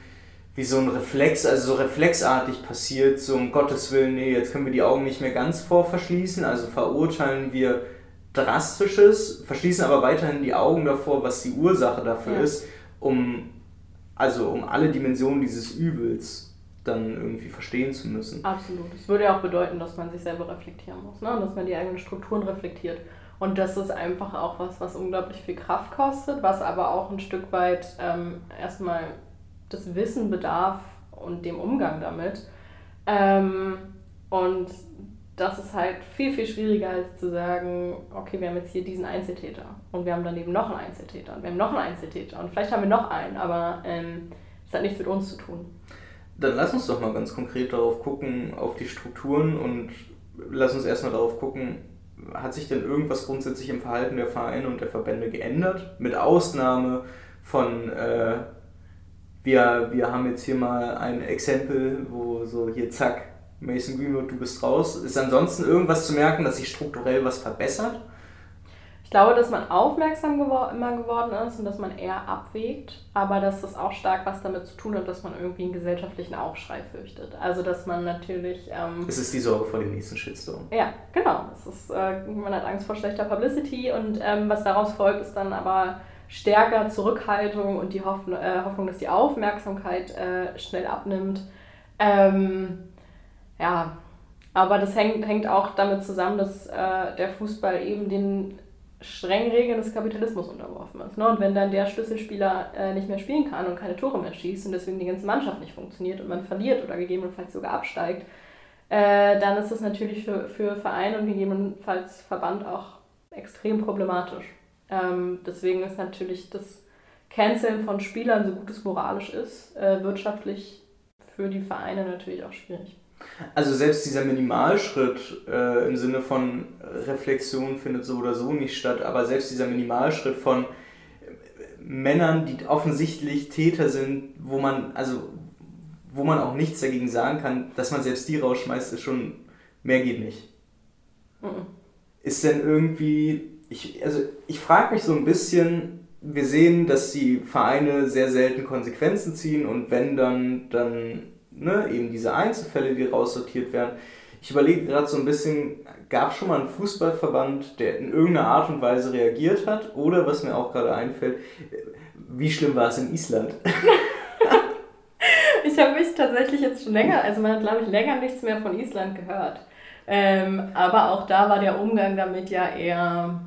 wie so ein Reflex, also so reflexartig passiert, so um Gottes Willen, nee, jetzt können wir die Augen nicht mehr ganz vor verschließen, also verurteilen wir Drastisches, verschließen aber weiterhin die Augen davor, was die Ursache dafür ja. ist, um, also um alle Dimensionen dieses Übels dann irgendwie verstehen zu müssen. Absolut. Es würde ja auch bedeuten, dass man sich selber reflektieren muss, ne? dass man die eigenen Strukturen reflektiert. Und das ist einfach auch was, was unglaublich viel Kraft kostet, was aber auch ein Stück weit ähm, erstmal das Wissen bedarf und dem Umgang damit. Ähm, und das ist halt viel, viel schwieriger als zu sagen, okay, wir haben jetzt hier diesen Einzeltäter und wir haben daneben noch einen Einzeltäter und wir haben noch einen Einzeltäter und vielleicht haben wir noch einen, aber ähm, das hat nichts mit uns zu tun. Dann lass uns doch mal ganz konkret darauf gucken, auf die Strukturen und lass uns erstmal darauf gucken, hat sich denn irgendwas grundsätzlich im Verhalten der Vereine und der Verbände geändert? Mit Ausnahme von, äh, wir, wir haben jetzt hier mal ein Exempel, wo so hier zack, Mason Greenwood, du bist raus. Ist ansonsten irgendwas zu merken, dass sich strukturell was verbessert? Ich glaube, dass man aufmerksam gewor immer geworden ist und dass man eher abwägt, aber dass das auch stark was damit zu tun hat, dass man irgendwie einen gesellschaftlichen Aufschrei fürchtet. Also, dass man natürlich. Ähm, es ist die Sorge vor dem nächsten Shitstorm. Ja, genau. Es ist, äh, man hat Angst vor schlechter Publicity und ähm, was daraus folgt, ist dann aber stärker Zurückhaltung und die Hoffnung, äh, Hoffnung dass die Aufmerksamkeit äh, schnell abnimmt. Ähm, ja, aber das hängt, hängt auch damit zusammen, dass äh, der Fußball eben den strengen Regeln des Kapitalismus unterworfen ist. Ne? Und wenn dann der Schlüsselspieler äh, nicht mehr spielen kann und keine Tore mehr schießt und deswegen die ganze Mannschaft nicht funktioniert und man verliert oder gegebenenfalls sogar absteigt, äh, dann ist das natürlich für, für Verein und gegebenenfalls Verband auch extrem problematisch. Ähm, deswegen ist natürlich das Canceln von Spielern, so gut es moralisch ist, äh, wirtschaftlich für die Vereine natürlich auch schwierig. Also selbst dieser Minimalschritt äh, im Sinne von Reflexion findet so oder so nicht statt, aber selbst dieser Minimalschritt von Männern, die offensichtlich Täter sind, wo man, also wo man auch nichts dagegen sagen kann, dass man selbst die rausschmeißt, ist schon, mehr geht nicht. Mhm. Ist denn irgendwie, ich, also ich frage mich so ein bisschen, wir sehen, dass die Vereine sehr selten Konsequenzen ziehen und wenn dann, dann ne, eben diese Einzelfälle, die raussortiert werden. Ich überlege gerade so ein bisschen, gab es schon mal einen Fußballverband, der in irgendeiner Art und Weise reagiert hat? Oder was mir auch gerade einfällt, wie schlimm war es in Island? *laughs* ich habe mich tatsächlich jetzt schon länger, also man hat glaube ich länger nichts mehr von Island gehört. Ähm, aber auch da war der Umgang damit ja eher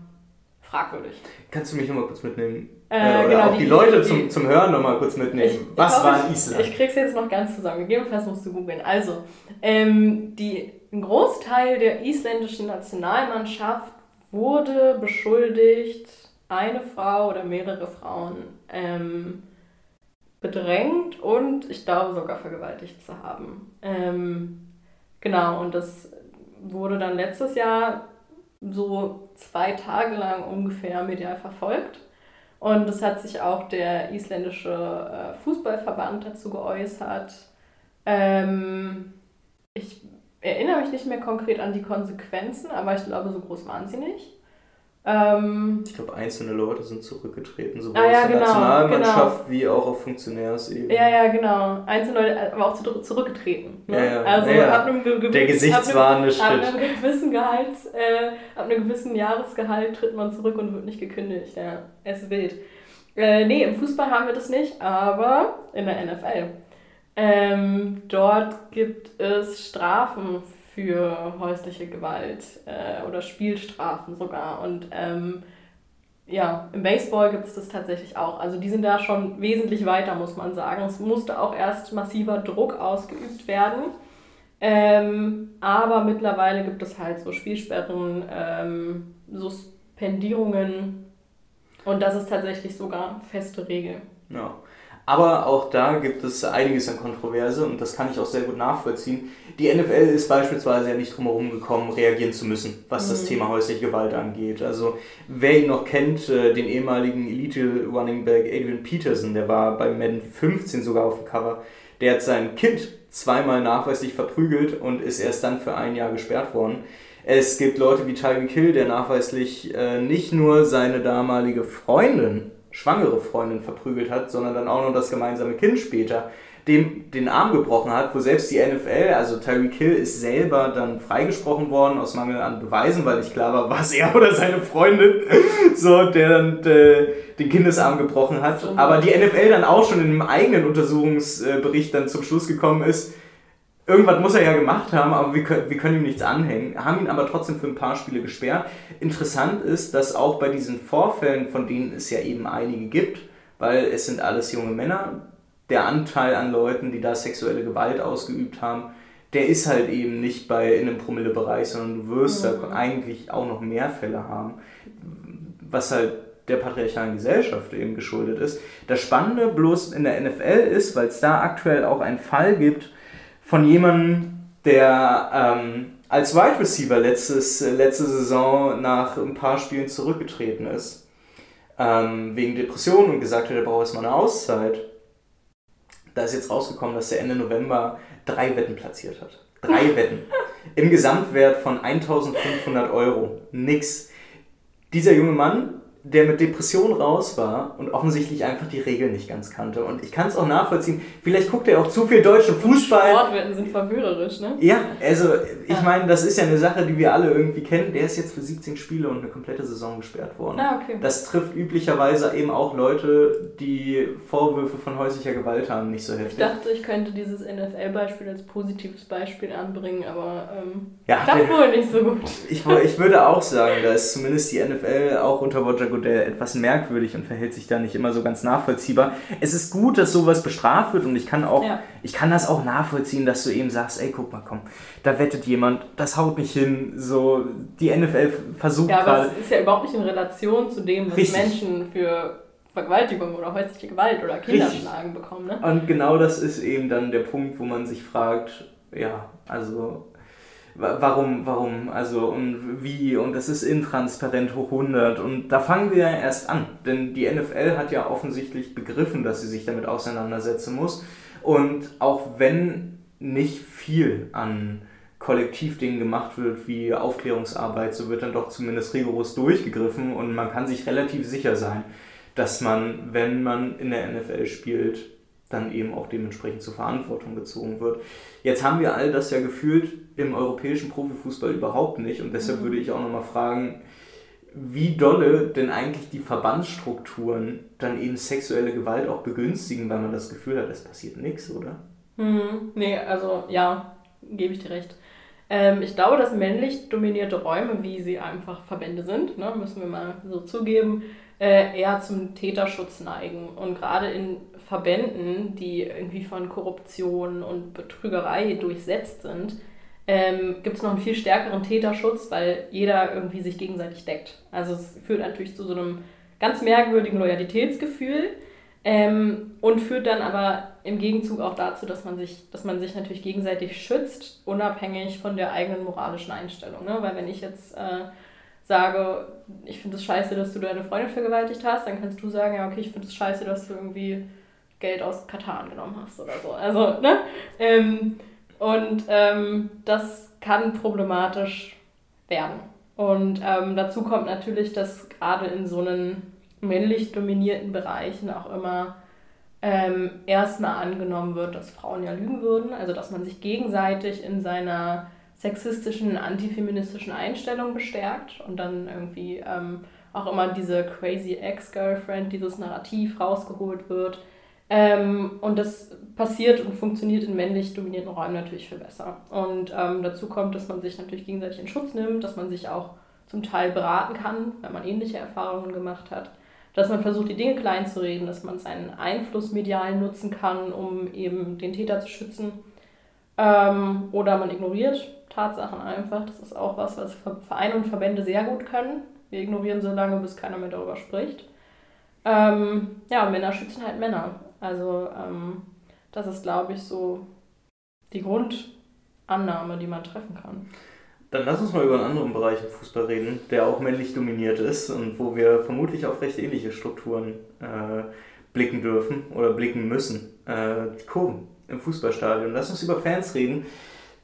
fragwürdig. Kannst du mich nochmal kurz mitnehmen? Äh, äh, oder genau, auch die, die Leute die, zum, zum Hören nochmal kurz mitnehmen. Ich, Was ich war in Island? Ich, ich krieg's jetzt noch ganz zusammen. Gegebenenfalls musst du googeln. Also, ähm, die, ein Großteil der isländischen Nationalmannschaft wurde beschuldigt, eine Frau oder mehrere Frauen ähm, bedrängt und ich glaube sogar vergewaltigt zu haben. Ähm, genau, und das wurde dann letztes Jahr so zwei Tage lang ungefähr medial verfolgt. Und es hat sich auch der isländische äh, Fußballverband dazu geäußert. Ähm, ich erinnere mich nicht mehr konkret an die Konsequenzen, aber ich glaube, so groß waren sie nicht. Ähm, ich glaube, einzelne Leute sind zurückgetreten, sowohl ah, ja, aus der genau, Nationalmannschaft genau. wie auch auf Funktionärsebene. Ja, ja, genau. Einzelne Leute, aber auch zurückgetreten. Ne? Ja, ja. Also ja. Ab einem der gesichtswahrende Schritt. Ab einem gewissen Gehalts, äh, ab einem gewissen Jahresgehalt tritt man zurück und wird nicht gekündigt. Ja, es ist wild. Äh, nee, im Fußball haben wir das nicht, aber in der NFL. Ähm, dort gibt es Strafen für häusliche Gewalt äh, oder Spielstrafen sogar. Und ähm, ja, im Baseball gibt es das tatsächlich auch. Also die sind da schon wesentlich weiter, muss man sagen. Es musste auch erst massiver Druck ausgeübt werden. Ähm, aber mittlerweile gibt es halt so Spielsperren, ähm, Suspendierungen und das ist tatsächlich sogar feste Regel. Ja. Aber auch da gibt es einiges an Kontroverse und das kann ich auch sehr gut nachvollziehen. Die NFL ist beispielsweise ja nicht drumherum gekommen, reagieren zu müssen, was das mhm. Thema häusliche Gewalt angeht. Also wer ihn noch kennt, äh, den ehemaligen Elite Running Back Adrian Peterson, der war bei Madden 15 sogar auf dem Cover, der hat sein Kind zweimal nachweislich verprügelt und ist erst dann für ein Jahr gesperrt worden. Es gibt Leute wie Tyreek Hill, der nachweislich äh, nicht nur seine damalige Freundin schwangere Freundin verprügelt hat, sondern dann auch noch das gemeinsame Kind später, dem den Arm gebrochen hat, wo selbst die NFL, also Tyreek Hill ist selber dann freigesprochen worden aus Mangel an Beweisen, weil nicht klar war, was er oder seine Freundin, *laughs* so, der dann äh, den Kindesarm gebrochen hat. Aber die NFL dann auch schon in einem eigenen Untersuchungsbericht dann zum Schluss gekommen ist, irgendwas muss er ja gemacht haben, aber wir können, wir können ihm nichts anhängen, haben ihn aber trotzdem für ein paar Spiele gesperrt. Interessant ist, dass auch bei diesen Vorfällen, von denen es ja eben einige gibt, weil es sind alles junge Männer, der Anteil an Leuten, die da sexuelle Gewalt ausgeübt haben, der ist halt eben nicht bei in einem Promillebereich, sondern du wirst mhm. da eigentlich auch noch mehr Fälle haben, was halt der patriarchalen Gesellschaft eben geschuldet ist. Das Spannende bloß in der NFL ist, weil es da aktuell auch einen Fall gibt, von jemandem, der ähm, als Wide Receiver letztes, letzte Saison nach ein paar Spielen zurückgetreten ist, ähm, wegen Depressionen und gesagt hat, er braucht erstmal eine Auszeit. Da ist jetzt rausgekommen, dass er Ende November drei Wetten platziert hat. Drei *laughs* Wetten. Im Gesamtwert von 1500 Euro. Nix. Dieser junge Mann der mit Depression raus war und offensichtlich einfach die Regeln nicht ganz kannte. Und ich kann es auch nachvollziehen. Vielleicht guckt er auch zu viel deutschen Fußball. Sportwetten sind verführerisch, ne? Ja, also ich ja. meine, das ist ja eine Sache, die wir alle irgendwie kennen. Der ist jetzt für 17 Spiele und eine komplette Saison gesperrt worden. Ah, okay. Das trifft üblicherweise eben auch Leute, die Vorwürfe von häuslicher Gewalt haben, nicht so heftig. Ich dachte, ich könnte dieses NFL-Beispiel als positives Beispiel anbringen, aber ähm, ja, klappt wohl nicht so gut. Ich, ich würde auch sagen, da ist zumindest die NFL auch unter Roger Godell etwas merkwürdig und verhält sich da nicht immer so ganz nachvollziehbar. Es ist gut, dass sowas bestraft wird und ich kann auch, Ja. ich kann das auch nachvollziehen, dass du eben sagst, ey, guck mal, komm, da wettet jemand, das haut nicht hin, so, die NFL versucht Ja, aber gerade. es ist ja überhaupt nicht in Relation zu dem, was Richtig. Menschen für Vergewaltigung oder häusliche Gewalt oder Kinderschlagen bekommen. Ne? Und genau das ist eben dann der Punkt, wo man sich fragt, ja, also warum, warum, also und wie? Und das ist intransparent hoch 100 und da fangen wir ja erst an, denn die NFL hat ja offensichtlich begriffen, dass sie sich damit auseinandersetzen muss. Und auch wenn nicht viel an Kollektivdingen gemacht wird wie Aufklärungsarbeit, so wird dann doch zumindest rigoros durchgegriffen. Und man kann sich relativ sicher sein, dass man, wenn man in der NFL spielt, dann eben auch dementsprechend zur Verantwortung gezogen wird. Jetzt haben wir all das ja gefühlt im europäischen Profifußball überhaupt nicht und deshalb würde ich auch nochmal fragen, wie dolle denn eigentlich die Verbandsstrukturen dann eben sexuelle Gewalt auch begünstigen, weil man das Gefühl hat, es passiert nichts, oder? Hm, nee, also ja, gebe ich dir recht. Ähm, ich glaube, dass männlich dominierte Räume, wie sie einfach Verbände sind, ne, müssen wir mal so zugeben, äh, eher zum Täterschutz neigen. Und gerade in Verbänden, die irgendwie von Korruption und Betrügerei durchsetzt sind, ähm, gibt es noch einen viel stärkeren Täterschutz, weil jeder irgendwie sich gegenseitig deckt. Also es führt natürlich zu so einem ganz merkwürdigen Loyalitätsgefühl. Ähm, und führt dann aber im Gegenzug auch dazu, dass man sich, dass man sich natürlich gegenseitig schützt, unabhängig von der eigenen moralischen Einstellung. Ne? Weil wenn ich jetzt äh, sage, ich finde es scheiße, dass du deine Freundin vergewaltigt hast, dann kannst du sagen, ja, okay, ich finde es scheiße, dass du irgendwie Geld aus Katar angenommen hast oder so. Also, ne? Ähm, und ähm, das kann problematisch werden. Und ähm, dazu kommt natürlich, dass gerade in so einen männlich dominierten Bereichen auch immer ähm, erstmal angenommen wird, dass Frauen ja lügen würden. Also dass man sich gegenseitig in seiner sexistischen, antifeministischen Einstellung bestärkt und dann irgendwie ähm, auch immer diese crazy Ex-Girlfriend, dieses Narrativ rausgeholt wird. Ähm, und das passiert und funktioniert in männlich dominierten Räumen natürlich viel besser. Und ähm, dazu kommt, dass man sich natürlich gegenseitig in Schutz nimmt, dass man sich auch zum Teil beraten kann, wenn man ähnliche Erfahrungen gemacht hat. Dass man versucht, die Dinge klein zu reden, dass man seinen Einfluss medial nutzen kann, um eben den Täter zu schützen. Ähm, oder man ignoriert Tatsachen einfach. Das ist auch was, was Vereine und Verbände sehr gut können. Wir ignorieren so lange, bis keiner mehr darüber spricht. Ähm, ja, Männer schützen halt Männer. Also ähm, das ist, glaube ich, so die Grundannahme, die man treffen kann. Dann lass uns mal über einen anderen Bereich im Fußball reden, der auch männlich dominiert ist und wo wir vermutlich auf recht ähnliche Strukturen äh, blicken dürfen oder blicken müssen. Äh, die Kurven im Fußballstadion. Lass uns über Fans reden.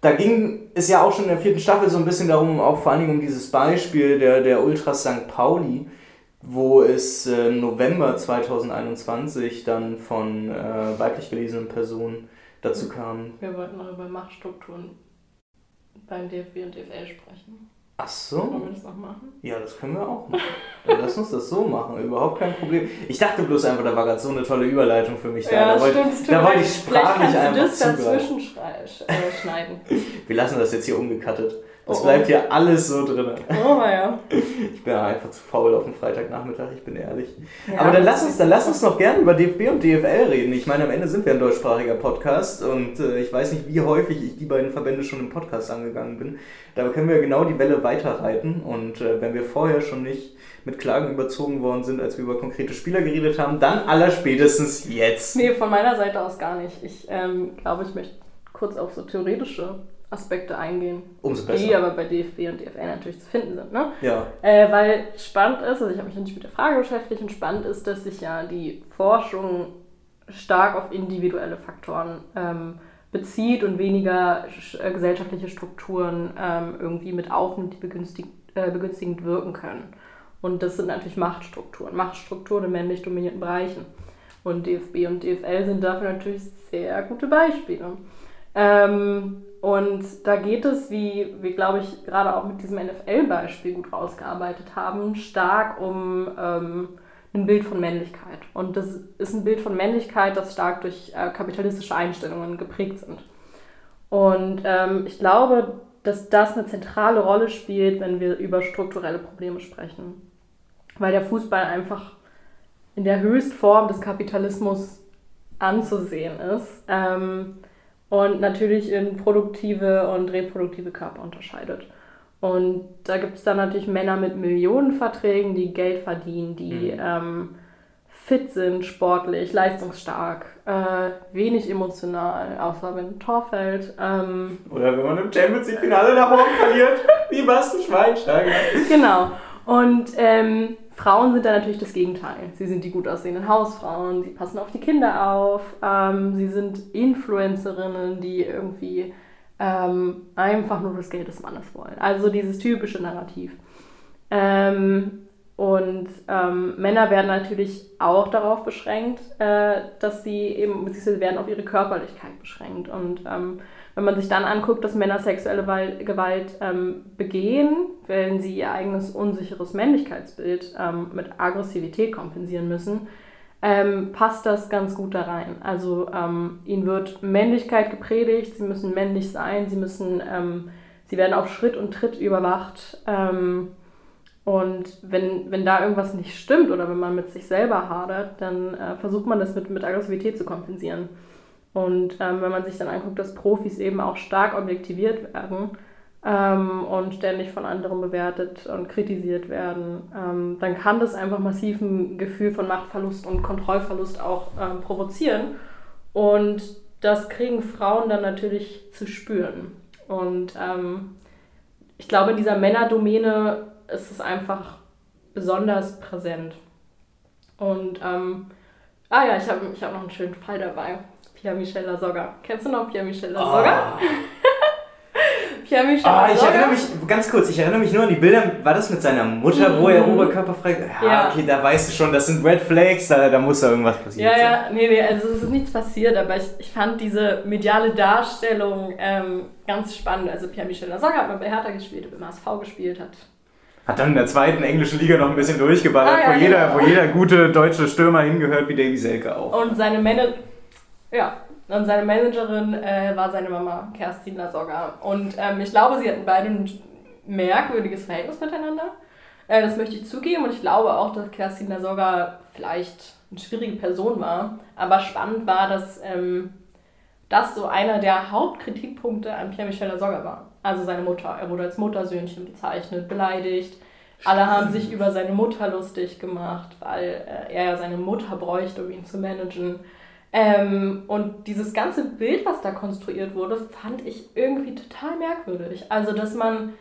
Da ging es ja auch schon in der vierten Staffel so ein bisschen darum, auch vor allen Dingen um dieses Beispiel der, der Ultras St. Pauli, wo es äh, im November 2021 dann von äh, weiblich gelesenen Personen dazu kam, Wir wollten noch über Machtstrukturen beim DFB und DFL sprechen. ach so, Wollen wir das noch machen? Ja, das können wir auch machen. Dann lass uns das so machen, überhaupt kein Problem. Ich dachte bloß einfach, da war gerade so eine tolle Überleitung für mich da. da wollte, tut da wollte ich sprachlich kannst du einfach das zugreifen. dazwischen äh, schneiden. *laughs* Wir lassen das jetzt hier umgekattet. Das Oh, oh. bleibt hier alles so drin. Oh, ja. *laughs* Ich bin einfach zu faul auf dem Freitagnachmittag, ich bin ehrlich. Ja, Aber dann lass uns, dann lass uns noch gerne über DFB und DFL reden. Ich meine, am Ende sind wir ein deutschsprachiger Podcast und äh, ich weiß nicht, wie häufig ich die beiden Verbände schon im Podcast angegangen bin. Da können wir genau die Welle weiterreiten und äh, wenn wir vorher schon nicht mit Klagen überzogen worden sind, als wir über konkrete Spieler geredet haben, dann allerspätestens jetzt. Nee, von meiner Seite aus gar nicht. Ich ähm, glaube, ich möchte kurz auf so theoretische Aspekte eingehen, Umso die besser. aber bei DFB und DFL natürlich zu finden sind. Ne? Ja, Äh, weil spannend ist, also ich habe mich natürlich mit der Frage beschäftigt und spannend ist, dass sich ja die Forschung stark auf individuelle Faktoren ähm, bezieht und weniger äh, gesellschaftliche Strukturen ähm, irgendwie mit aufnimmt, die begünstigt, äh, begünstigend wirken können. Und das sind natürlich Machtstrukturen, Machtstrukturen in männlich dominierten Bereichen. Und DFB und DFL sind dafür natürlich sehr gute Beispiele. Ähm, und da geht es, wie wir, glaube ich, gerade auch mit diesem NFL-Beispiel gut rausgearbeitet haben, stark um ähm, ein Bild von Männlichkeit. Und das ist ein Bild von Männlichkeit, das stark durch äh, kapitalistische Einstellungen geprägt sind. Und ähm, ich glaube, dass das eine zentrale Rolle spielt, wenn wir über strukturelle Probleme sprechen. weil der Fußball einfach in der Höchstform des Kapitalismus anzusehen ist ähm, und natürlich in produktive und reproduktive Körper unterscheidet. Und da gibt es dann natürlich Männer mit Millionenverträgen, die Geld verdienen, die mhm. ähm, fit sind, sportlich, leistungsstark, äh, wenig emotional, außer wenn ein Tor fällt. Ähm, Oder wenn man im Champions League Finale nach oben verliert, wie Bastian Schweinsteiger. Genau. Und ähm, Frauen sind da natürlich das Gegenteil. Sie sind die gut aussehenden Hausfrauen, sie passen auf die Kinder auf, ähm, sie sind Influencerinnen, die irgendwie ähm, einfach nur das Geld des Mannes wollen. Also dieses typische Narrativ. Ähm, und ähm, Männer werden natürlich auch darauf beschränkt, äh, dass sie eben, sie werden auf ihre Körperlichkeit beschränkt. Und ähm, wenn man sich dann anguckt, dass Männer sexuelle Gewalt ähm, begehen, wenn sie ihr eigenes unsicheres Männlichkeitsbild ähm, mit Aggressivität kompensieren müssen, ähm, passt das ganz gut da rein. Also ähm, ihnen wird Männlichkeit gepredigt, sie müssen männlich sein, sie müssen, ähm, sie werden auf Schritt und Tritt überwacht. Ähm, und wenn, wenn da irgendwas nicht stimmt oder wenn man mit sich selber hadert, dann äh, versucht man das mit, mit Aggressivität zu kompensieren. Und ähm, wenn man sich dann anguckt, dass Profis eben auch stark objektiviert werden, ähm, und ständig von anderen bewertet und kritisiert werden, ähm, dann kann das einfach massiv ein Gefühl von Machtverlust und Kontrollverlust auch ähm, provozieren. Und das kriegen Frauen dann natürlich zu spüren. Und ähm, ich glaube, in dieser Männerdomäne ist es einfach besonders präsent. Und, ähm, ah ja, ich habe ich hab noch einen schönen Fall dabei. Pierre Michel Lasogga. Kennst du noch Pierre Michel Lasogga? *laughs* Oh. Pierre Michel Ah, ich erinnere mich, ganz kurz, ich erinnere mich nur an die Bilder, war das mit seiner Mutter, mhm. wo er mhm. oberkörperfrei, ja, ja, okay, da weißt du schon, das sind Red Flags, da, da muss da irgendwas passieren. Ja, ja, nee, nee, also es ist nichts passiert, aber ich, ich fand diese mediale Darstellung ähm, ganz spannend. Also Pierre Michel Lasogga hat mal bei Hertha gespielt, hat beim HSV gespielt, hat hat dann in der zweiten englischen Liga noch ein bisschen durchgeballert, ah, ja, wo, jeder, genau. wo jeder gute deutsche Stürmer hingehört, wie Davy Selke auch. Und seine Männer, ja, und seine Managerin äh, war seine Mama, Kerstin Lasogga. Und ähm, ich glaube, sie hatten beide ein merkwürdiges Verhältnis miteinander. Äh, das möchte ich zugeben. Und ich glaube auch, dass Kerstin Lasogga vielleicht eine schwierige Person war. Aber spannend war, dass ähm, das so einer der Hauptkritikpunkte an Pierre-Michel Lasogga war. Also seine Mutter. Er wurde als Muttersöhnchen bezeichnet, beleidigt. Alle haben sich über seine Mutter lustig gemacht, weil äh, er ja seine Mutter bräuchte, um ihn zu managen. Ähm, und dieses ganze Bild, was da konstruiert wurde, fand ich irgendwie total merkwürdig. Also, dass man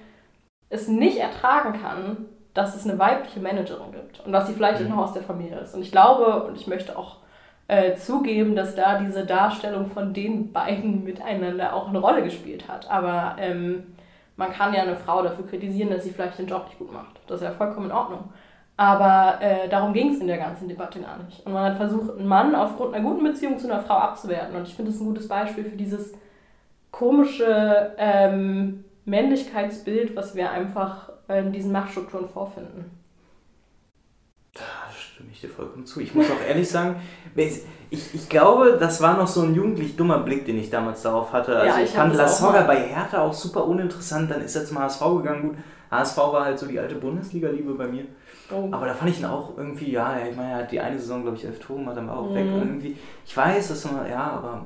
es nicht ertragen kann, dass es eine weibliche Managerin gibt und dass sie vielleicht mhm. aus der Familie ist. Und ich glaube und ich möchte auch äh, zugeben, dass da diese Darstellung von den beiden miteinander auch eine Rolle gespielt hat. Aber ähm, man kann ja eine Frau dafür kritisieren, dass sie vielleicht den Job nicht gut macht. Das ist ja vollkommen in Ordnung. Aber äh, darum ging es in der ganzen Debatte gar nicht. Und man hat versucht, einen Mann aufgrund einer guten Beziehung zu einer Frau abzuwerten. Und ich finde das ein gutes Beispiel für dieses komische ähm, Männlichkeitsbild, was wir einfach in diesen Machtstrukturen vorfinden. Da stimme ich dir vollkommen zu. Ich muss auch ehrlich sagen, ich, ich glaube, das war noch so ein jugendlich dummer Blick, den ich damals darauf hatte. Also ja, ich, ich fand Lasogga bei Hertha auch super uninteressant. Dann ist er zum HSV gegangen. Gut, HSV war halt so die alte Bundesliga-Liebe bei mir. Oh. Aber da fand ich ihn auch irgendwie, ja, ich meine, er hat die eine Saison, glaube ich, elf Tore, hat dann auch mhm. weg. Und irgendwie, ich weiß, dass man, ja, aber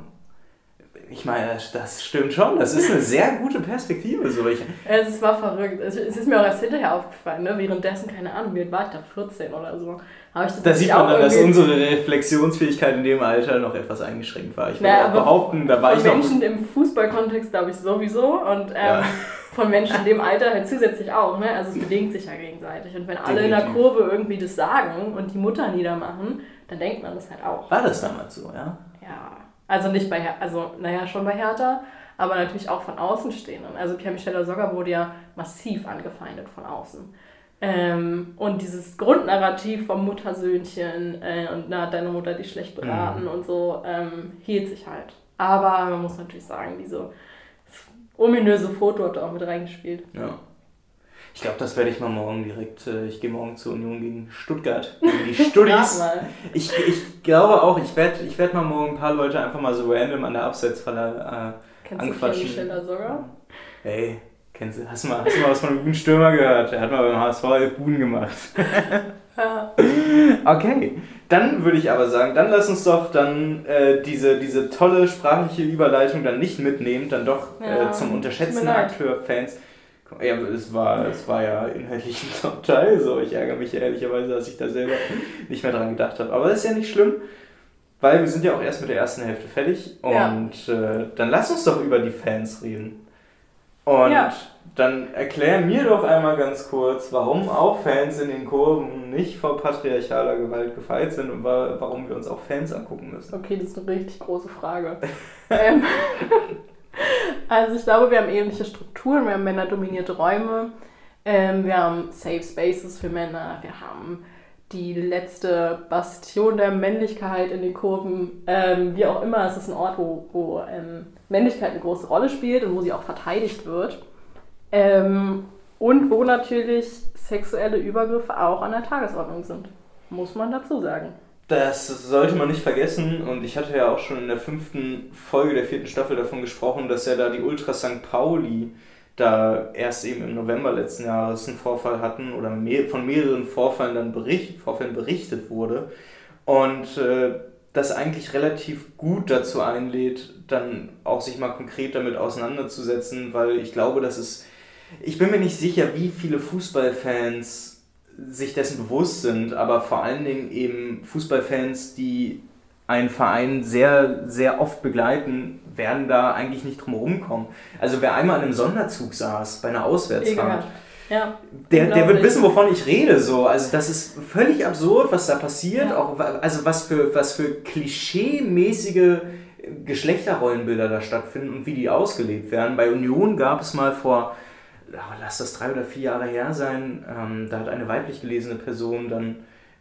ich meine, das stimmt schon. Das ist eine sehr gute Perspektive. So. Ich, es war verrückt. Es ist mir auch erst hinterher aufgefallen. Ne? Währenddessen, keine Ahnung, wie war ich da? 14 oder so. ich das da sieht man dann, dass unsere Reflexionsfähigkeit in dem Alter noch etwas eingeschränkt war. Ich würde naja, behaupten, da war ich noch... Menschen im Fußballkontext, glaube ich, sowieso. Und ähm, ja. von Menschen in dem Alter halt zusätzlich auch. Ne? Also es bedingt sich ja gegenseitig. Und wenn alle Definitiv. in der Kurve irgendwie das sagen und die Mutter niedermachen, dann denkt man das halt auch. War das damals so, ja? Ja. Also nicht bei, also naja, schon bei Hertha, aber natürlich auch von Außenstehenden. Also Pierre-Michel Sogger wurde ja massiv angefeindet von außen. Ähm, und dieses Grundnarrativ vom Muttersöhnchen äh, und na, deine Mutter die schlecht beraten mhm. und so ähm, hielt sich halt. Aber man muss natürlich sagen, diese ominöse Foto hat auch mit reingespielt. Ja. Ich glaube, das werde ich mal morgen direkt. Äh, ich gehe morgen zur Union gegen Stuttgart. Gegen die Studis. *laughs* ich, ich glaube auch, ich werde ich werd mal morgen ein paar Leute einfach mal so random an der Abseitsfalle äh, Kennst anquatschen. Kennst du sogar? Hey, kennst du, hast du, mal, hast du mal was von einem guten Stürmer gehört? Er hat mal beim HSV elf Buden gemacht. *laughs* Ja. Okay, dann würde ich aber sagen, dann lass uns doch dann äh, diese, diese tolle sprachliche Überleitung dann nicht mitnehmen, dann doch Ja, äh, zum unterschätzten. Akteur-Fans. Ja, es war, es war ja inhaltlich *laughs* ein Top-Teil, so ich ärgere mich ehrlicherweise, dass ich da selber nicht mehr dran gedacht habe. Aber das ist ja nicht schlimm, weil wir sind ja auch erst mit der ersten Hälfte fertig und Ja. äh, dann lass uns doch über die Fans reden. Und Ja. dann erklär mir doch einmal ganz kurz, warum auch Fans in den Kurven nicht vor patriarchaler Gewalt gefeit sind und wa warum wir uns auch Fans angucken müssen. Okay, das ist eine richtig große Frage. *laughs* ähm, also ich glaube, wir haben ähnliche Strukturen, wir haben männerdominierte Räume, ähm, wir haben Safe Spaces für Männer, wir haben die letzte Bastion der Männlichkeit in den Kurven, ähm, wie auch immer, es ist ein Ort, wo, wo ähm, Männlichkeit eine große Rolle spielt und wo sie auch verteidigt wird. Ähm, und wo natürlich sexuelle Übergriffe auch an der Tagesordnung sind, muss man dazu sagen. Das sollte man nicht vergessen und ich hatte ja auch schon in der fünften Folge der vierten Staffel davon gesprochen, dass ja da die Ultra St. Pauli da erst eben im November letzten Jahres einen Vorfall hatten oder mehr, von mehreren Vorfällen dann bericht, Vorfällen berichtet wurde und äh, das eigentlich relativ gut dazu einlädt, dann auch sich mal konkret damit auseinanderzusetzen, weil ich glaube, dass es, ich bin mir nicht sicher, wie viele Fußballfans sich dessen bewusst sind, aber vor allen Dingen eben Fußballfans, die einen Verein sehr, sehr oft begleiten, werden da eigentlich nicht drum rumkommen. Also wer einmal in einem Sonderzug saß, bei einer Auswärtsfahrt. Ja. der, der wird wissen, wovon ich rede. So. Also das ist völlig absurd, was da passiert. Ja. Auch, also was für, was für klischee-mäßige Geschlechterrollenbilder da stattfinden und wie die ausgelebt werden. Bei Union gab es mal vor, lass das drei oder vier Jahre her sein, ähm, da hat eine weiblich gelesene Person dann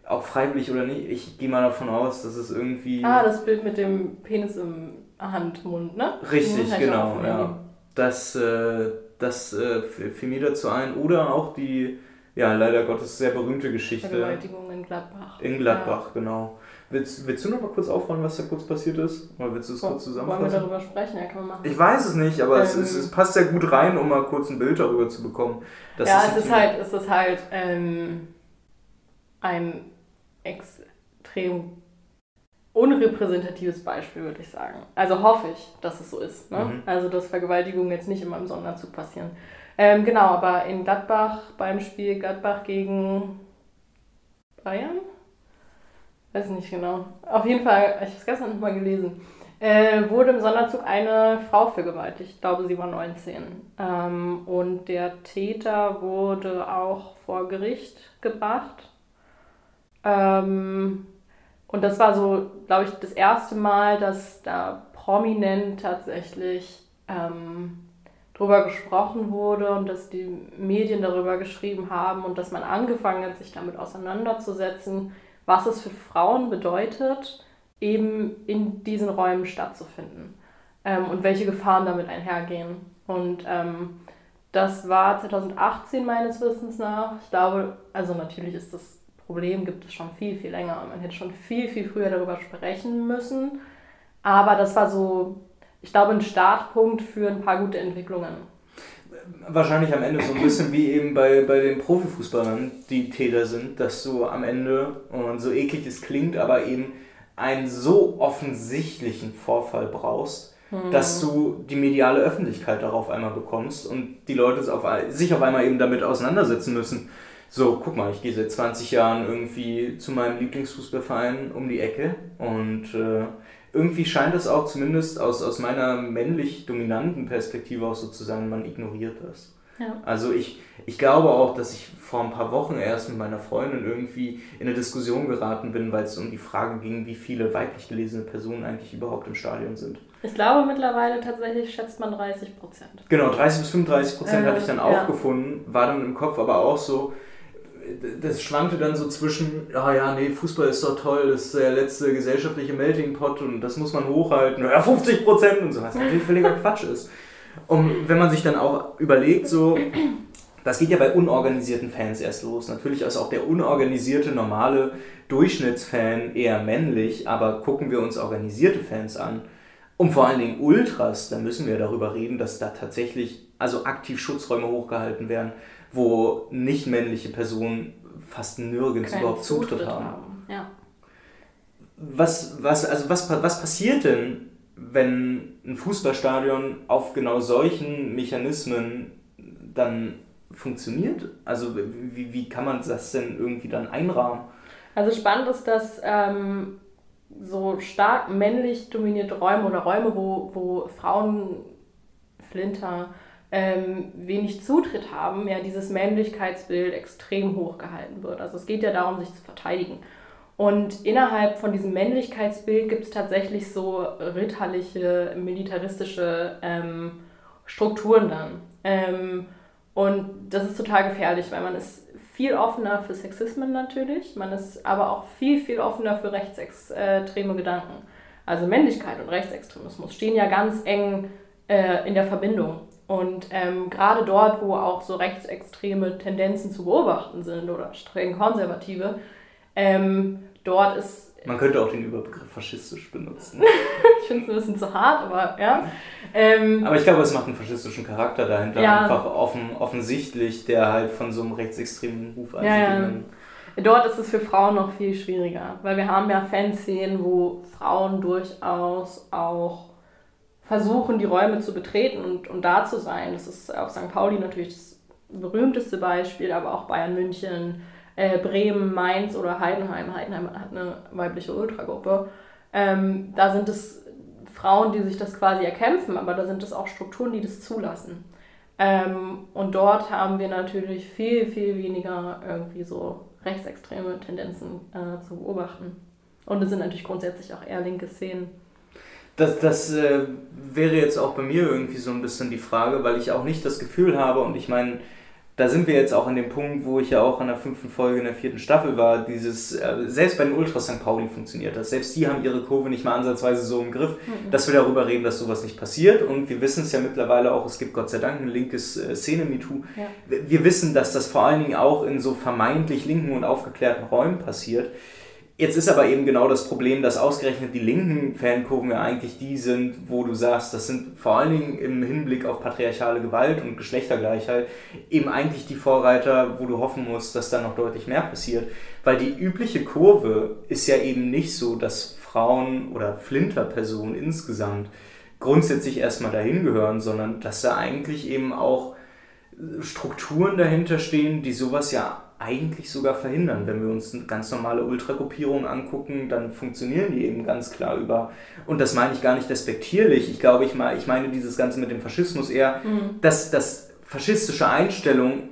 auch freiwillig oder nicht, ich gehe mal davon aus, dass es irgendwie... Ah, das Bild mit dem Penis im Handmund, ne? Richtig, Mhm, genau, ja. Das, äh, das äh, fiel mir dazu ein. Oder auch die, ja, leider Gottes sehr berühmte Geschichte Vergewaltigung in Gladbach. in Gladbach, genau. Willst, willst du noch mal kurz aufrollen, was da kurz passiert ist? Oder willst du es Ja. kurz Wollen wir zusammenfassen? darüber sprechen? Ja, kann man machen. Ich weiß es nicht, aber es, Ähm. es, es passt sehr gut rein, um mal kurz ein Bild darüber zu bekommen. Das ja, jetzt es ist halt, es ist halt ähm, ein extrem unrepräsentatives Beispiel, würde ich sagen. Also hoffe ich, dass es so ist. Ne? Mhm. Also, dass Vergewaltigungen jetzt nicht immer im Sonderzug passieren. Ähm, genau, aber in Gladbach beim Spiel Gladbach gegen Bayern? Weiß nicht genau. Auf jeden Fall, ich habe es gestern noch mal gelesen, äh, wurde im Sonderzug eine Frau vergewaltigt. Ich glaube, sie war 19. Ähm, und der Täter wurde auch vor Gericht gebracht. Ähm, und das war so, glaube ich, das erste Mal, dass da prominent tatsächlich ähm, drüber gesprochen wurde und dass die Medien darüber geschrieben haben und dass man angefangen hat, sich damit auseinanderzusetzen, was es für Frauen bedeutet, eben in diesen Räumen stattzufinden ähm, und welche Gefahren damit einhergehen. Und ähm, das war 2018 meines Wissens nach. Ich glaube, also natürlich ist das Problem, gibt es schon viel, viel länger. Man hätte schon viel, viel früher darüber sprechen müssen. Aber das war so, ich glaube, ein Startpunkt für ein paar gute Entwicklungen. Wahrscheinlich am Ende so ein bisschen wie eben bei, bei den Profifußballern, die Täter sind, dass du am Ende, und so eklig es klingt, aber eben einen so offensichtlichen Vorfall brauchst, dass du die mediale Öffentlichkeit darauf einmal bekommst und die Leute auf, sich auf einmal eben damit auseinandersetzen müssen. So, guck mal, ich gehe seit 20 Jahren irgendwie zu meinem Lieblingsfußballverein um die Ecke und äh, irgendwie scheint es auch zumindest aus, aus meiner männlich dominanten Perspektive auch so zu sein, man ignoriert das. Ja. Also ich, ich glaube auch, dass ich vor ein paar Wochen erst mit meiner Freundin irgendwie in eine Diskussion geraten bin, weil es um die Frage ging, wie viele weiblich gelesene Personen eigentlich überhaupt im Stadion sind. Ich glaube mittlerweile tatsächlich schätzt man 30 Prozent. Genau, 30 bis 35 Prozent Äh, hatte ich dann ja. auch gefunden, war dann im Kopf aber auch so, das schwankte dann so zwischen, ja, ja, nee, Fußball ist doch toll, das ist der letzte gesellschaftliche Melting Pot und das muss man hochhalten, ja, 50 Prozent und so, was natürlich völliger Quatsch ist. Und wenn man sich dann auch überlegt, so, das geht ja bei unorganisierten Fans erst los. Natürlich ist auch der unorganisierte, normale Durchschnittsfan eher männlich, aber gucken wir uns organisierte Fans an und vor allen Dingen Ultras, da müssen wir darüber reden, dass da tatsächlich also aktiv Schutzräume hochgehalten werden, wo nicht männliche Personen fast nirgends Keinen überhaupt Zutritt, haben. Ja. Was, was, also was, was passiert denn, wenn ein Fußballstadion auf genau solchen Mechanismen dann funktioniert? Also wie, wie kann man das denn irgendwie dann einrahmen? Also spannend ist, dass ähm, so stark männlich dominierte Räume oder Räume, wo, wo Frauen, Flinter, ähm, wenig Zutritt haben, ja dieses Männlichkeitsbild extrem hoch gehalten wird. Also es geht ja darum, sich zu verteidigen. Und innerhalb von diesem Männlichkeitsbild gibt es tatsächlich so ritterliche, militaristische ähm, Strukturen dann. Ähm, und das ist total gefährlich, weil man ist viel offener für Sexismen natürlich, man ist aber auch viel, viel offener für rechtsextreme Gedanken. Also Männlichkeit und Rechtsextremismus stehen ja ganz eng äh, in der Verbindung. Und ähm, gerade dort, wo auch so rechtsextreme Tendenzen zu beobachten sind oder streng konservative, ähm, dort ist. Man könnte auch den Überbegriff faschistisch benutzen. *laughs* ich finde es ein bisschen zu hart, aber ja. Ähm, aber ich glaube, es macht einen faschistischen Charakter dahinter, ja. einfach offen, offensichtlich, der halt von so einem rechtsextremen Ruf ja, ja. Dort ist es für Frauen noch viel schwieriger, weil wir haben ja Fanszenen, wo Frauen durchaus auch versuchen, die Räume zu betreten und, und da zu sein. Das ist auf St. Pauli natürlich das berühmteste Beispiel, aber auch Bayern München, äh, Bremen, Mainz oder Heidenheim. Heidenheim hat eine weibliche Ultragruppe. Ähm, da sind es Frauen, die sich das quasi erkämpfen, aber da sind es auch Strukturen, die das zulassen. Ähm, und dort haben wir natürlich viel, viel weniger irgendwie so rechtsextreme Tendenzen äh, zu beobachten. Und es sind natürlich grundsätzlich auch eher linke Szenen. Das, das äh, wäre jetzt auch bei mir irgendwie so ein bisschen die Frage, weil ich auch nicht das Gefühl habe, und ich meine, da sind wir jetzt auch an dem Punkt, wo ich ja auch in der fünften Folge in der vierten Staffel war, dieses, äh, selbst bei den Ultras St. Pauli funktioniert das. Selbst die haben ihre Kurve nicht mal ansatzweise so im Griff, mhm. dass wir darüber reden, dass sowas nicht passiert. Und wir wissen es ja mittlerweile auch, es gibt Gott sei Dank ein linkes äh, Szene-MeToo. Ja. Wir wissen, dass das vor allen Dingen auch in so vermeintlich linken und aufgeklärten Räumen passiert. Jetzt ist aber eben genau das Problem, dass ausgerechnet die linken Fankurven ja eigentlich die sind, wo du sagst, das sind vor allen Dingen im Hinblick auf patriarchale Gewalt und Geschlechtergleichheit eben eigentlich die Vorreiter, wo du hoffen musst, dass da noch deutlich mehr passiert. Weil die übliche Kurve ist ja eben nicht so, dass Frauen oder Flinterpersonen insgesamt grundsätzlich erstmal dahin gehören, sondern dass da eigentlich eben auch Strukturen dahinter stehen, die sowas ja eigentlich sogar verhindern. Wenn wir uns ganz normale Ultragruppierungen angucken, dann funktionieren die eben ganz klar über. Und das meine ich gar nicht despektierlich. Ich glaube, ich, meine, ich meine dieses Ganze mit dem Faschismus eher, mhm. dass, dass faschistische Einstellungen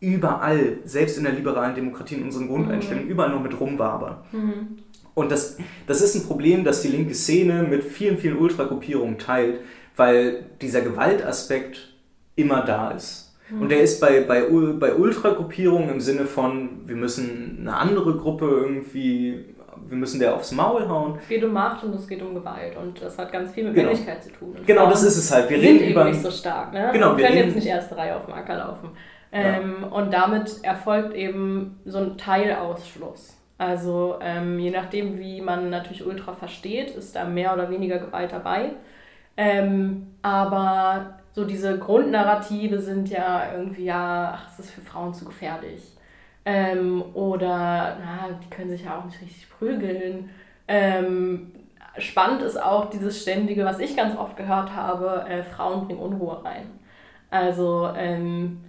überall, selbst in der liberalen Demokratie, in unseren Grundeinstellungen, mhm. überall noch mit rumwabern. Mhm. Und das, das ist ein Problem, das die linke Szene mit vielen, vielen Ultragruppierungen teilt, weil dieser Gewaltaspekt immer da ist. Und der ist bei, bei, bei Ultragruppierungen im Sinne von, wir müssen eine andere Gruppe irgendwie, wir müssen der aufs Maul hauen. Es geht um Macht und es geht um Gewalt und das hat ganz viel mit genau. Männlichkeit zu tun. Und genau, das ist es halt. Wir reden über. nicht so stark, ne? Genau, wir können jetzt nicht erste Reihe auf dem Acker laufen. Ähm, ja. Und damit erfolgt eben so ein Teilausschluss. Also ähm, je nachdem, wie man natürlich Ultra versteht, ist da mehr oder weniger Gewalt dabei. Ähm, aber so diese Grundnarrative sind ja irgendwie, ja, ach, es ist für Frauen zu gefährlich. Ähm, oder, na, die können sich ja auch nicht richtig prügeln. Ähm, spannend ist auch dieses ständige, was ich ganz oft gehört habe, äh, Frauen bringen Unruhe rein. Also, ähm,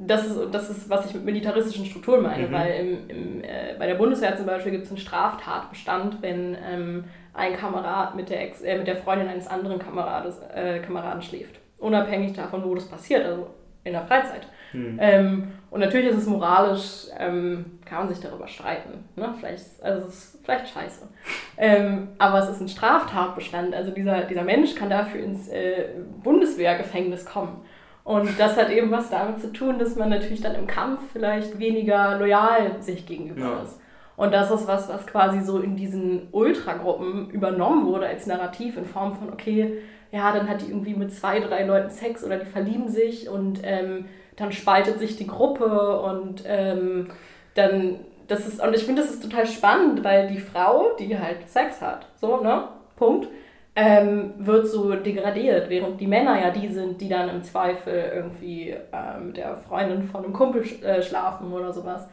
das ist, das ist, was ich mit militaristischen Strukturen meine, mhm. weil im, im, äh, bei der Bundeswehr zum Beispiel gibt es einen Straftatbestand, wenn ähm, ein Kamerad mit der, Ex, äh, mit der Freundin eines anderen Kamerades, äh, Kameraden schläft unabhängig davon, wo das passiert, also in der Freizeit. Hm. Ähm, und natürlich ist es moralisch, ähm, kann man sich darüber streiten. Ne? Vielleicht, also es ist vielleicht scheiße. *laughs* Ähm, aber es ist ein Straftatbestand. Also dieser, dieser Mensch kann dafür ins äh, Bundeswehrgefängnis kommen. Und das hat eben was damit zu tun, dass man natürlich dann im Kampf vielleicht weniger loyal sich gegenüber ja. ist. Und das ist was, was quasi so in diesen Ultragruppen übernommen wurde als Narrativ in Form von, okay, ja, dann hat die irgendwie mit zwei, drei Leuten Sex oder die verlieben sich und ähm, dann spaltet sich die Gruppe und ähm, dann, das ist, und ich finde, das ist total spannend, weil die Frau, die halt Sex hat, so, ne, Punkt, ähm, wird so degradiert, während die Männer ja die sind, die dann im Zweifel irgendwie äh, mit der Freundin von einem Kumpel sch äh, schlafen oder sowas.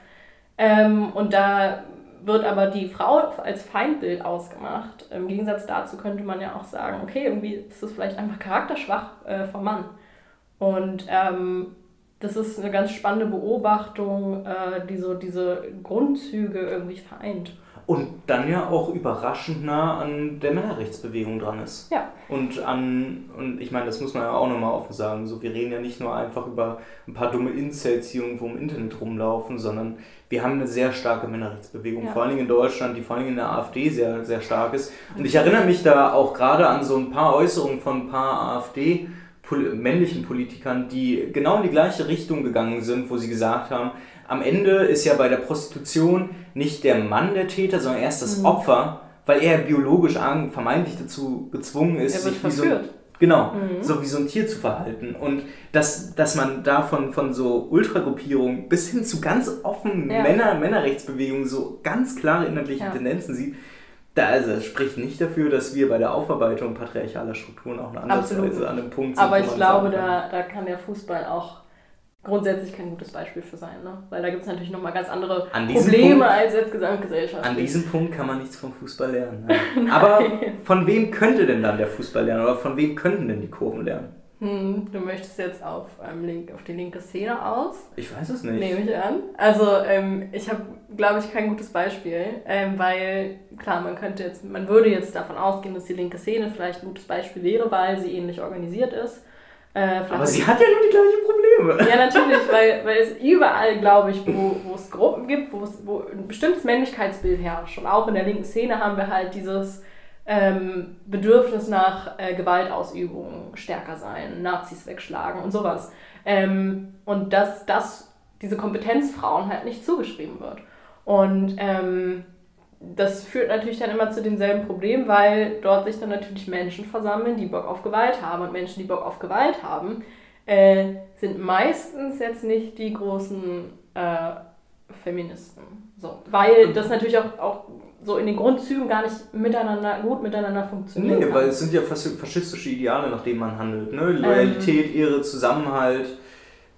Ähm, und da wird aber die Frau als Feindbild ausgemacht. Im Gegensatz dazu könnte man ja auch sagen, okay, irgendwie ist das vielleicht einfach charakterschwach äh, vom Mann. Und ähm, das ist eine ganz spannende Beobachtung, äh, die so diese Grundzüge irgendwie vereint. Und dann ja auch überraschend nah an der Männerrechtsbewegung dran ist. Ja. Und an, und ich meine, das muss man ja auch nochmal offen sagen, so wir reden ja nicht nur einfach über ein paar dumme Incels, die irgendwo im Internet rumlaufen, sondern wir haben eine sehr starke Männerrechtsbewegung, Ja. vor allen Dingen in Deutschland, die vor allen Dingen in der AfD sehr, sehr stark ist. Und ich erinnere mich da auch gerade an so ein paar Äußerungen von ein paar AfD- männlichen Politikern, die genau in die gleiche Richtung gegangen sind, wo sie gesagt haben, am Ende ist ja bei der Prostitution nicht der Mann der Täter, sondern erst das Mhm. Opfer, weil er biologisch an- vermeintlich dazu gezwungen ist, sich wie so genau, Mhm. so wie so ein Tier zu verhalten. Und dass, dass man davon von so Ultragruppierungen bis hin zu ganz offenen Ja. Männer, Männerrechtsbewegungen so ganz klare inhaltliche Ja. Tendenzen sieht, da also, es spricht nicht dafür, dass wir bei der Aufarbeitung patriarchaler Strukturen auch eine Absolut Ansatzweise an einem Punkt sind. Aber ich glaube, da, da kann der Fußball auch grundsätzlich kein gutes Beispiel für sein. Ne? Weil da gibt es natürlich nochmal ganz andere Probleme Punkt- als jetzt Gesamtgesellschaft. An diesem Punkt kann man nichts vom Fußball lernen. *laughs* Ja. Aber von wem könnte denn dann der Fußball lernen? Oder von wem könnten denn die Kurven lernen? Hm, du möchtest jetzt auf, ähm, link, auf die linke Szene aus. Ich weiß es nicht. Nehme ich an. Also ähm, ich habe, glaube ich, kein gutes Beispiel, ähm, weil klar, man könnte jetzt, man würde jetzt davon ausgehen, dass die linke Szene vielleicht ein gutes Beispiel wäre, weil sie ähnlich organisiert ist. Äh, Aber sie hat ja nur die gleichen Probleme. ja, natürlich, weil, weil es überall, glaube ich, wo, wo es Gruppen gibt, wo, es, wo ein bestimmtes Männlichkeitsbild herrscht. Und auch in der linken Szene haben wir halt dieses ähm, Bedürfnis nach äh, Gewaltausübung stärker sein, Nazis wegschlagen und sowas. Ähm, und dass das diese Kompetenz Frauen halt nicht zugeschrieben wird. Und ähm, das führt natürlich dann immer zu denselben Problemen, weil dort sich dann natürlich Menschen versammeln, die Bock auf Gewalt haben. Und Menschen, die Bock auf Gewalt haben, äh, sind meistens jetzt nicht die großen äh, Feministen. So. Weil das natürlich auch, auch so in den Grundzügen gar nicht miteinander gut miteinander funktioniert. Nee, weil es sind ja fas- faschistische Ideale, nach denen man handelt. Ne? Loyalität, Ehre, Zusammenhalt.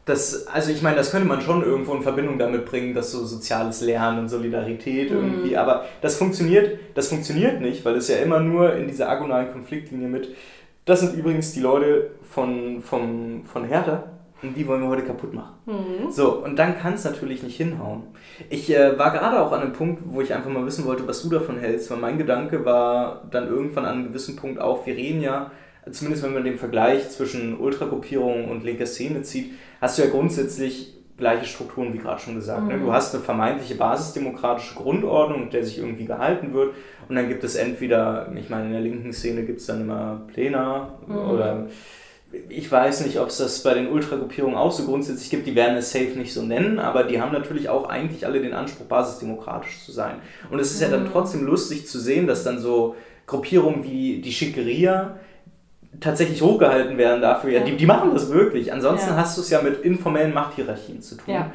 Das, also ich meine, das könnte man schon irgendwo in Verbindung damit bringen, dass so soziales Lernen und Solidarität Mhm. irgendwie, aber das funktioniert, das funktioniert nicht, weil es ja immer nur in dieser agonalen Konfliktlinie mit, das sind übrigens die Leute von, vom, von Hertha und die wollen wir heute kaputt machen. Mhm. So, und dann kann es natürlich nicht hinhauen. Ich äh, war gerade auch an einem Punkt, wo ich einfach mal wissen wollte, was du davon hältst, weil mein Gedanke war dann irgendwann an einem gewissen Punkt auch, wir reden ja, zumindest wenn man den Vergleich zwischen Ultragruppierungen und linker Szene zieht, hast du ja grundsätzlich gleiche Strukturen, wie gerade schon gesagt. Ne? Mhm. Du hast eine vermeintliche basisdemokratische Grundordnung, der sich irgendwie gehalten wird. Und dann gibt es entweder, ich meine, in der linken Szene gibt es dann immer Pläne Mhm. oder ich weiß nicht, ob es das bei den Ultragruppierungen auch so grundsätzlich gibt, die werden es safe nicht so nennen, aber die haben natürlich auch eigentlich alle den Anspruch, basisdemokratisch zu sein. Und es ist ja dann Mhm. trotzdem lustig zu sehen, dass dann so Gruppierungen wie die Schickeria tatsächlich hochgehalten werden dafür. Ja, die, die machen das wirklich. Ansonsten Ja. hast du es ja mit informellen Machthierarchien zu tun. Ja.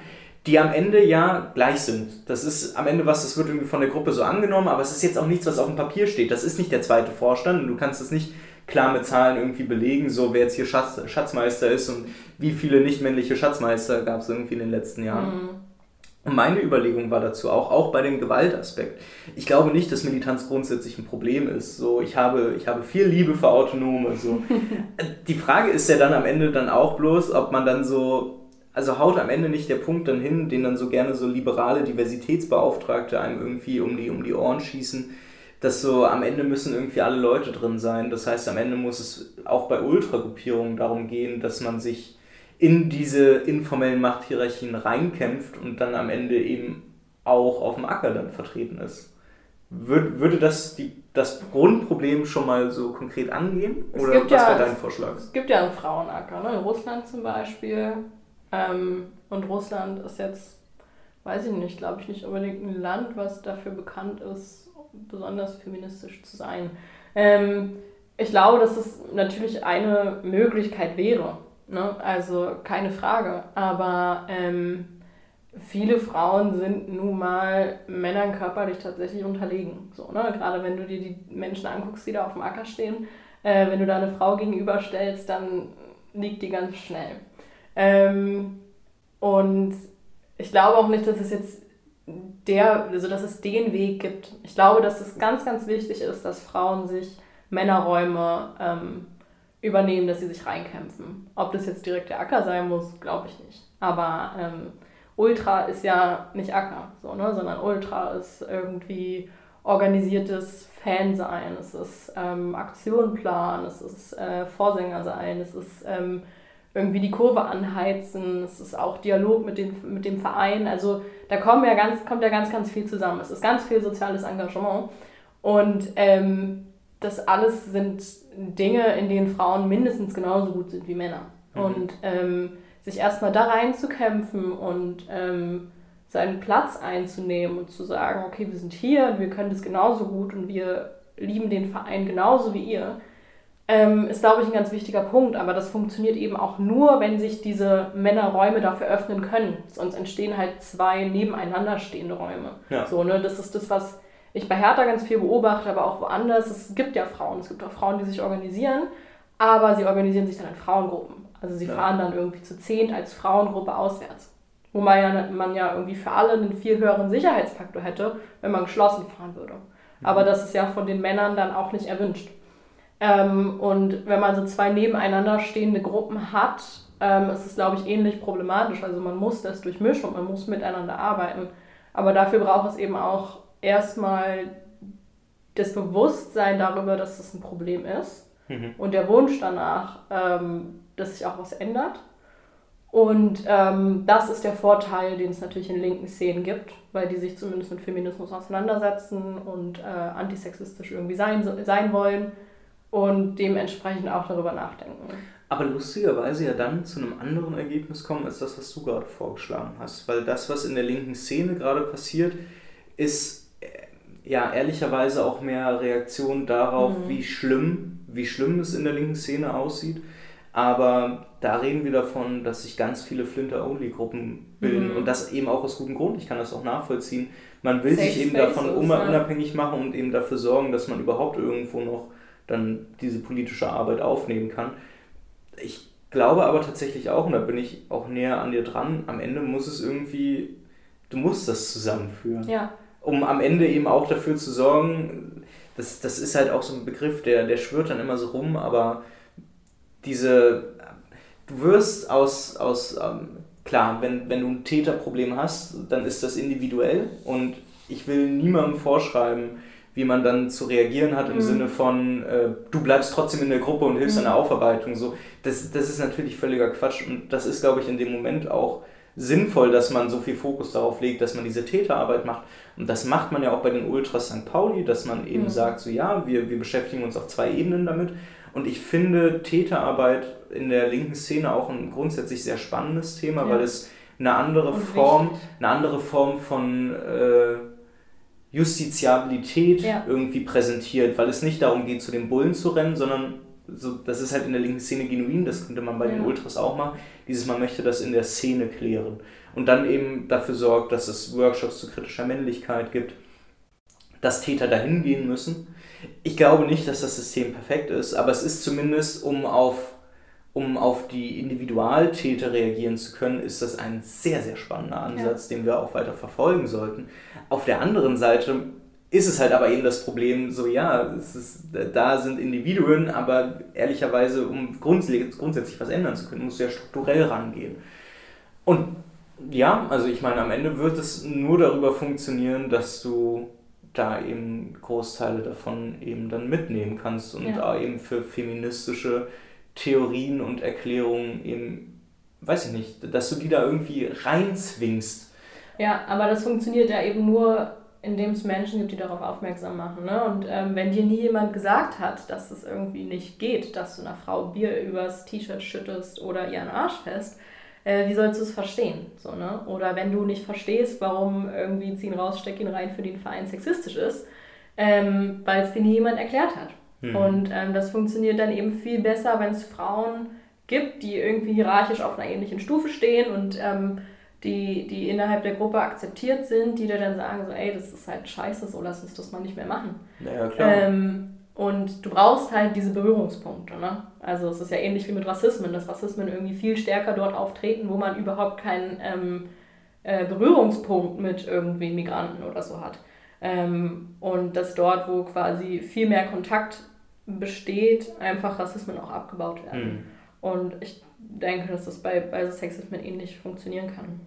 Die am Ende ja gleich sind. Das ist am Ende was, das wird irgendwie von der Gruppe so angenommen, aber es ist jetzt auch nichts, was auf dem Papier steht. Das ist nicht der zweite Vorstand und du kannst es nicht klar mit Zahlen irgendwie belegen, so wer jetzt hier Schatz, Schatzmeister ist und wie viele nicht-männliche Schatzmeister gab es irgendwie in den letzten Jahren. Mhm. Meine Überlegung war dazu auch, auch bei dem Gewaltaspekt. Ich glaube nicht, dass Militanz grundsätzlich ein Problem ist. So, ich habe, ich habe viel Liebe für Autonome. So. *laughs* Die Frage ist ja dann am Ende dann auch bloß, ob man dann so, also haut am Ende nicht der Punkt dann hin, den dann so gerne so liberale Diversitätsbeauftragte einem irgendwie um die, um die Ohren schießen, dass so am Ende müssen irgendwie alle Leute drin sein. Das heißt, am Ende muss es auch bei Ultragruppierungen darum gehen, dass man sich in diese informellen Machthierarchien reinkämpft und dann am Ende eben auch auf dem Acker dann vertreten ist. Würde, würde das die, das Grundproblem schon mal so konkret angehen? Es Oder gibt was ja- wäre dein Vorschlag? Es gibt ja einen Frauenacker, ne? in Russland zum Beispiel. Ähm, und Russland ist jetzt, weiß ich nicht, glaube ich nicht unbedingt ein Land, was dafür bekannt ist, besonders feministisch zu sein. Ähm, ich glaube, dass es natürlich eine Möglichkeit wäre. Ne? Also keine Frage. Aber ähm, viele Frauen sind nun mal Männern körperlich tatsächlich unterlegen. So, ne? Gerade wenn du dir die Menschen anguckst, die da auf dem Acker stehen, äh, wenn du da eine Frau gegenüberstellst, dann liegt die ganz schnell. Ähm, und ich glaube auch nicht, dass es jetzt der, also dass es den Weg gibt. Ich glaube, dass es ganz, ganz wichtig ist, dass Frauen sich Männerräume ähm, übernehmen, dass sie sich reinkämpfen. Ob das jetzt direkt der Acker sein muss, glaube ich nicht. Aber ähm, Ultra ist ja nicht Acker, so, ne? sondern Ultra ist irgendwie organisiertes Fansein, es ist ähm, Aktionplan, es ist äh, Vorsänger sein, es ist ähm, irgendwie die Kurve anheizen, es ist auch Dialog mit, den, mit dem Verein. Also da kommen ja ganz, kommt ja ganz, ganz viel zusammen. Es ist ganz viel soziales Engagement. Und ähm, das alles sind Dinge, in denen Frauen mindestens genauso gut sind wie Männer. Mhm. Und ähm, sich erstmal da reinzukämpfen und ähm, seinen Platz einzunehmen und zu sagen, okay, wir sind hier und wir können das genauso gut und wir lieben den Verein genauso wie ihr, ähm, ist, glaube ich, ein ganz wichtiger Punkt. Aber das funktioniert eben auch nur, wenn sich diese Männerräume dafür öffnen können. Sonst entstehen halt zwei nebeneinander stehende Räume. Ja. So, ne? Das ist das, was ich bei Hertha ganz viel beobachte, aber auch woanders. Es gibt ja Frauen, es gibt auch Frauen, die sich organisieren, aber sie organisieren sich dann in Frauengruppen. Also sie ja. fahren dann irgendwie zu zehnt als Frauengruppe auswärts. Wo man ja, man ja irgendwie für alle einen viel höheren Sicherheitsfaktor hätte, wenn man geschlossen fahren würde. Mhm. Aber das ist ja von den Männern dann auch nicht erwünscht. Ähm, und wenn man so zwei nebeneinander stehende Gruppen hat, ähm, ist es, glaube ich, ähnlich problematisch. Also man muss das durchmischen und man muss miteinander arbeiten. Aber dafür braucht es eben auch erstmal das Bewusstsein darüber, dass das ein Problem ist mhm. und der Wunsch danach, ähm, dass sich auch was ändert. Und ähm, das ist der Vorteil, den es natürlich in linken Szenen gibt, weil die sich zumindest mit Feminismus auseinandersetzen und äh, antisexistisch irgendwie sein, sein wollen und dementsprechend auch darüber nachdenken. Aber lustigerweise ja dann zu einem anderen Ergebnis kommen, als das, was du gerade vorgeschlagen hast. Weil das, was in der linken Szene gerade passiert, ist ja ehrlicherweise auch mehr Reaktion darauf, mhm. wie schlimm, wie schlimm es in der linken Szene aussieht. Aber da reden wir davon, dass sich ganz viele Flinter-Only-Gruppen bilden mhm. und das eben auch aus gutem Grund. Ich kann das auch nachvollziehen. Man will Safe sich eben davon ist, unabhängig machen und eben dafür sorgen, dass man überhaupt irgendwo noch dann diese politische Arbeit aufnehmen kann. Ich glaube aber tatsächlich auch, und da bin ich auch näher an dir dran, am Ende muss es irgendwie, du musst das zusammenführen. Ja um am Ende eben auch dafür zu sorgen, das, das ist halt auch so ein Begriff, der, der schwört dann immer so rum, aber diese, du wirst aus, aus ähm, klar, wenn, wenn du ein Täterproblem hast, dann ist das individuell und ich will niemandem vorschreiben, wie man dann zu reagieren hat im mhm. Sinne von, äh, du bleibst trotzdem in der Gruppe und hilfst mhm. an der Aufarbeitung. So, das, das ist natürlich völliger Quatsch und das ist, glaube ich, in dem Moment auch sinnvoll, dass man so viel Fokus darauf legt, dass man diese Täterarbeit macht. Und das macht man ja auch bei den Ultras St. Pauli, dass man eben mhm. sagt, so ja, wir, wir beschäftigen uns auf zwei Ebenen damit. Und ich finde Täterarbeit in der linken Szene auch ein grundsätzlich sehr spannendes Thema, ja. weil es eine andere Form, eine andere Form von äh, Justiziabilität ja. irgendwie präsentiert, weil es nicht darum geht, zu den Bullen zu rennen, sondern so, das ist halt in der linken Szene genuin, das könnte man bei ja. den Ultras auch machen. Dieses Man möchte das in der Szene klären. Und dann eben dafür sorgt, dass es Workshops zu kritischer Männlichkeit gibt, dass Täter dahin gehen müssen. Ich glaube nicht, dass das System perfekt ist, aber es ist zumindest, um auf, um auf die Individualtäter reagieren zu können, ist das ein sehr, sehr spannender Ansatz, ja. den wir auch weiter verfolgen sollten. Auf der anderen Seite ist es halt aber eben das Problem, so ja, es ist, da sind Individuen, aber ehrlicherweise, um grundsätzlich, grundsätzlich was ändern zu können, musst du ja strukturell rangehen. Und ja, also ich meine, am Ende wird es nur darüber funktionieren, dass du da eben Großteile davon eben dann mitnehmen kannst und ja. da eben für feministische Theorien und Erklärungen eben, weiß ich nicht, dass du die da irgendwie reinzwingst. Ja, aber das funktioniert ja eben nur in dem es Menschen gibt, die darauf aufmerksam machen. Ne? Und ähm, wenn dir nie jemand gesagt hat, dass es irgendwie nicht geht, dass du einer Frau Bier übers T-Shirt schüttest oder ihren Arsch fest, äh, wie sollst du es verstehen? So, ne? Oder wenn du nicht verstehst, warum irgendwie ziehen raus, steck ihn rein für den Verein sexistisch ist, ähm, weil es dir nie jemand erklärt hat. Mhm. Und ähm, das funktioniert dann eben viel besser, wenn es Frauen gibt, die irgendwie hierarchisch auf einer ähnlichen Stufe stehen und ähm, die, die innerhalb der Gruppe akzeptiert sind, die dir dann sagen, so, ey, das ist halt scheiße, so lass uns das mal nicht mehr machen. Ja, klar. Ähm, und du brauchst halt diese Berührungspunkte. Ne? Also es ist ja ähnlich wie mit Rassismen, dass Rassismen irgendwie viel stärker dort auftreten, wo man überhaupt kein, ähm, äh, Berührungspunkt mit irgendwie Migranten oder so hat. Ähm, und dass dort, wo quasi viel mehr Kontakt besteht, einfach Rassismen auch abgebaut werden. Hm. Und ich denke, dass das bei, bei so Sexismen ähnlich funktionieren kann.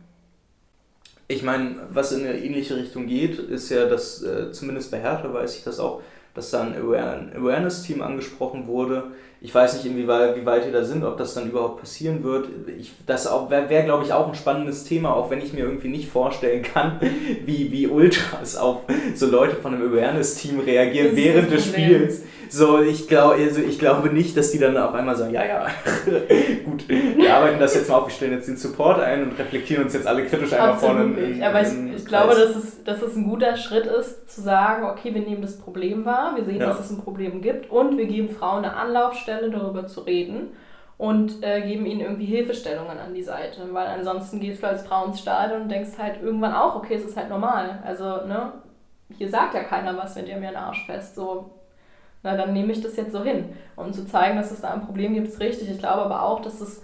Ich meine, was in eine ähnliche Richtung geht, ist ja, dass äh, zumindest bei Hertha weiß ich das auch, dass da ein Awareness-Team angesprochen wurde. Ich weiß nicht, inwieweit wie weit ihr da sind, ob das dann überhaupt passieren wird. Ich, das wäre, wär, glaube ich, auch ein spannendes Thema, auch wenn ich mir irgendwie nicht vorstellen kann, *laughs* wie, wie Ultras auf so Leute von einem Awareness-Team reagieren während des Spiels. So, ich, glaub, also ich glaube nicht, dass die dann auf einmal sagen, ja, ja, *laughs* gut, wir arbeiten das jetzt mal auf, wir stellen jetzt den Support ein und reflektieren uns jetzt alle kritisch einmal vorne. In, Aber ich, ich glaube, dass es, dass es ein guter Schritt ist, zu sagen, okay, wir nehmen das Problem wahr, wir sehen, ja. dass es ein Problem gibt und wir geben Frauen eine Anlaufstelle, darüber zu reden und äh, geben ihnen irgendwie Hilfestellungen an die Seite. Weil ansonsten gehst du als Frau ins Stadion und denkst halt irgendwann auch, okay, es ist halt normal. Also, ne, hier sagt ja keiner was, wenn dir mir einen Arsch fest. So, na, dann nehme ich das jetzt so hin. Und zu zeigen, dass es da ein Problem gibt, ist richtig. Ich glaube aber auch, dass es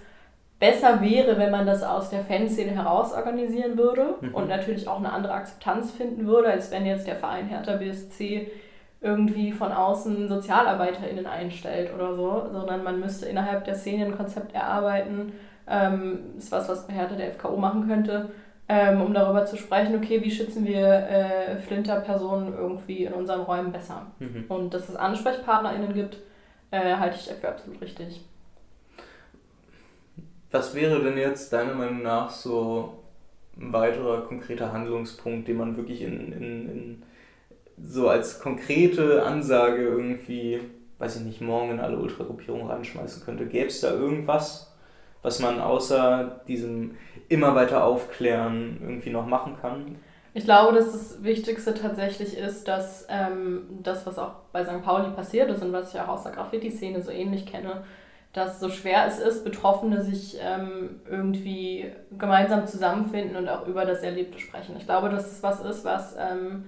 besser wäre, wenn man das aus der Fanszene heraus organisieren würde mhm. und natürlich auch eine andere Akzeptanz finden würde, als wenn jetzt der Verein Hertha BSC irgendwie von außen SozialarbeiterInnen einstellt oder so, sondern man müsste innerhalb der Szene ein Konzept erarbeiten. Ähm, ist was, was bei Hertha der FKO machen könnte, ähm, um darüber zu sprechen, okay, wie schützen wir äh, Flinter-Personen irgendwie in unseren Räumen besser. Mhm. Und dass es AnsprechpartnerInnen gibt, äh, halte ich für absolut richtig. Was wäre denn jetzt deiner Meinung nach so ein weiterer konkreter Handlungspunkt, den man wirklich in, in, in so als konkrete Ansage irgendwie, weiß ich nicht, morgen in alle Ultragruppierungen reinschmeißen könnte? Gäbe es da irgendwas, was man außer diesem immer weiter aufklären irgendwie noch machen kann? Ich glaube, dass das Wichtigste tatsächlich ist, dass ähm, das, was auch bei St. Pauli passiert ist und was ich auch aus der Graffiti-Szene so ähnlich kenne, dass so schwer es ist, Betroffene sich ähm, irgendwie gemeinsam zusammenfinden und auch über das Erlebte sprechen. Ich glaube, dass das was ist, was ähm,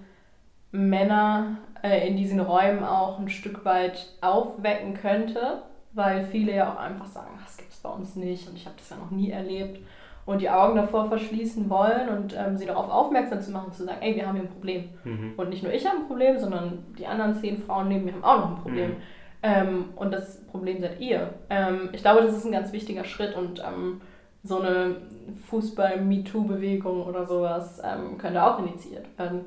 Männer äh, in diesen Räumen auch ein Stück weit aufwecken könnte, weil viele ja auch einfach sagen, das gibt es bei uns nicht und ich habe das ja noch nie erlebt und die Augen davor verschließen wollen und ähm, sie darauf aufmerksam zu machen, zu sagen, ey, wir haben hier ein Problem. Mhm. Und nicht nur ich habe ein Problem, sondern die anderen zehn Frauen neben mir haben auch noch ein Problem. Mhm. Ähm, und das Problem seid ihr. Ähm, ich glaube, das ist ein ganz wichtiger Schritt und ähm, so eine Fußball-MeToo-Bewegung oder sowas ähm, könnte auch initiiert werden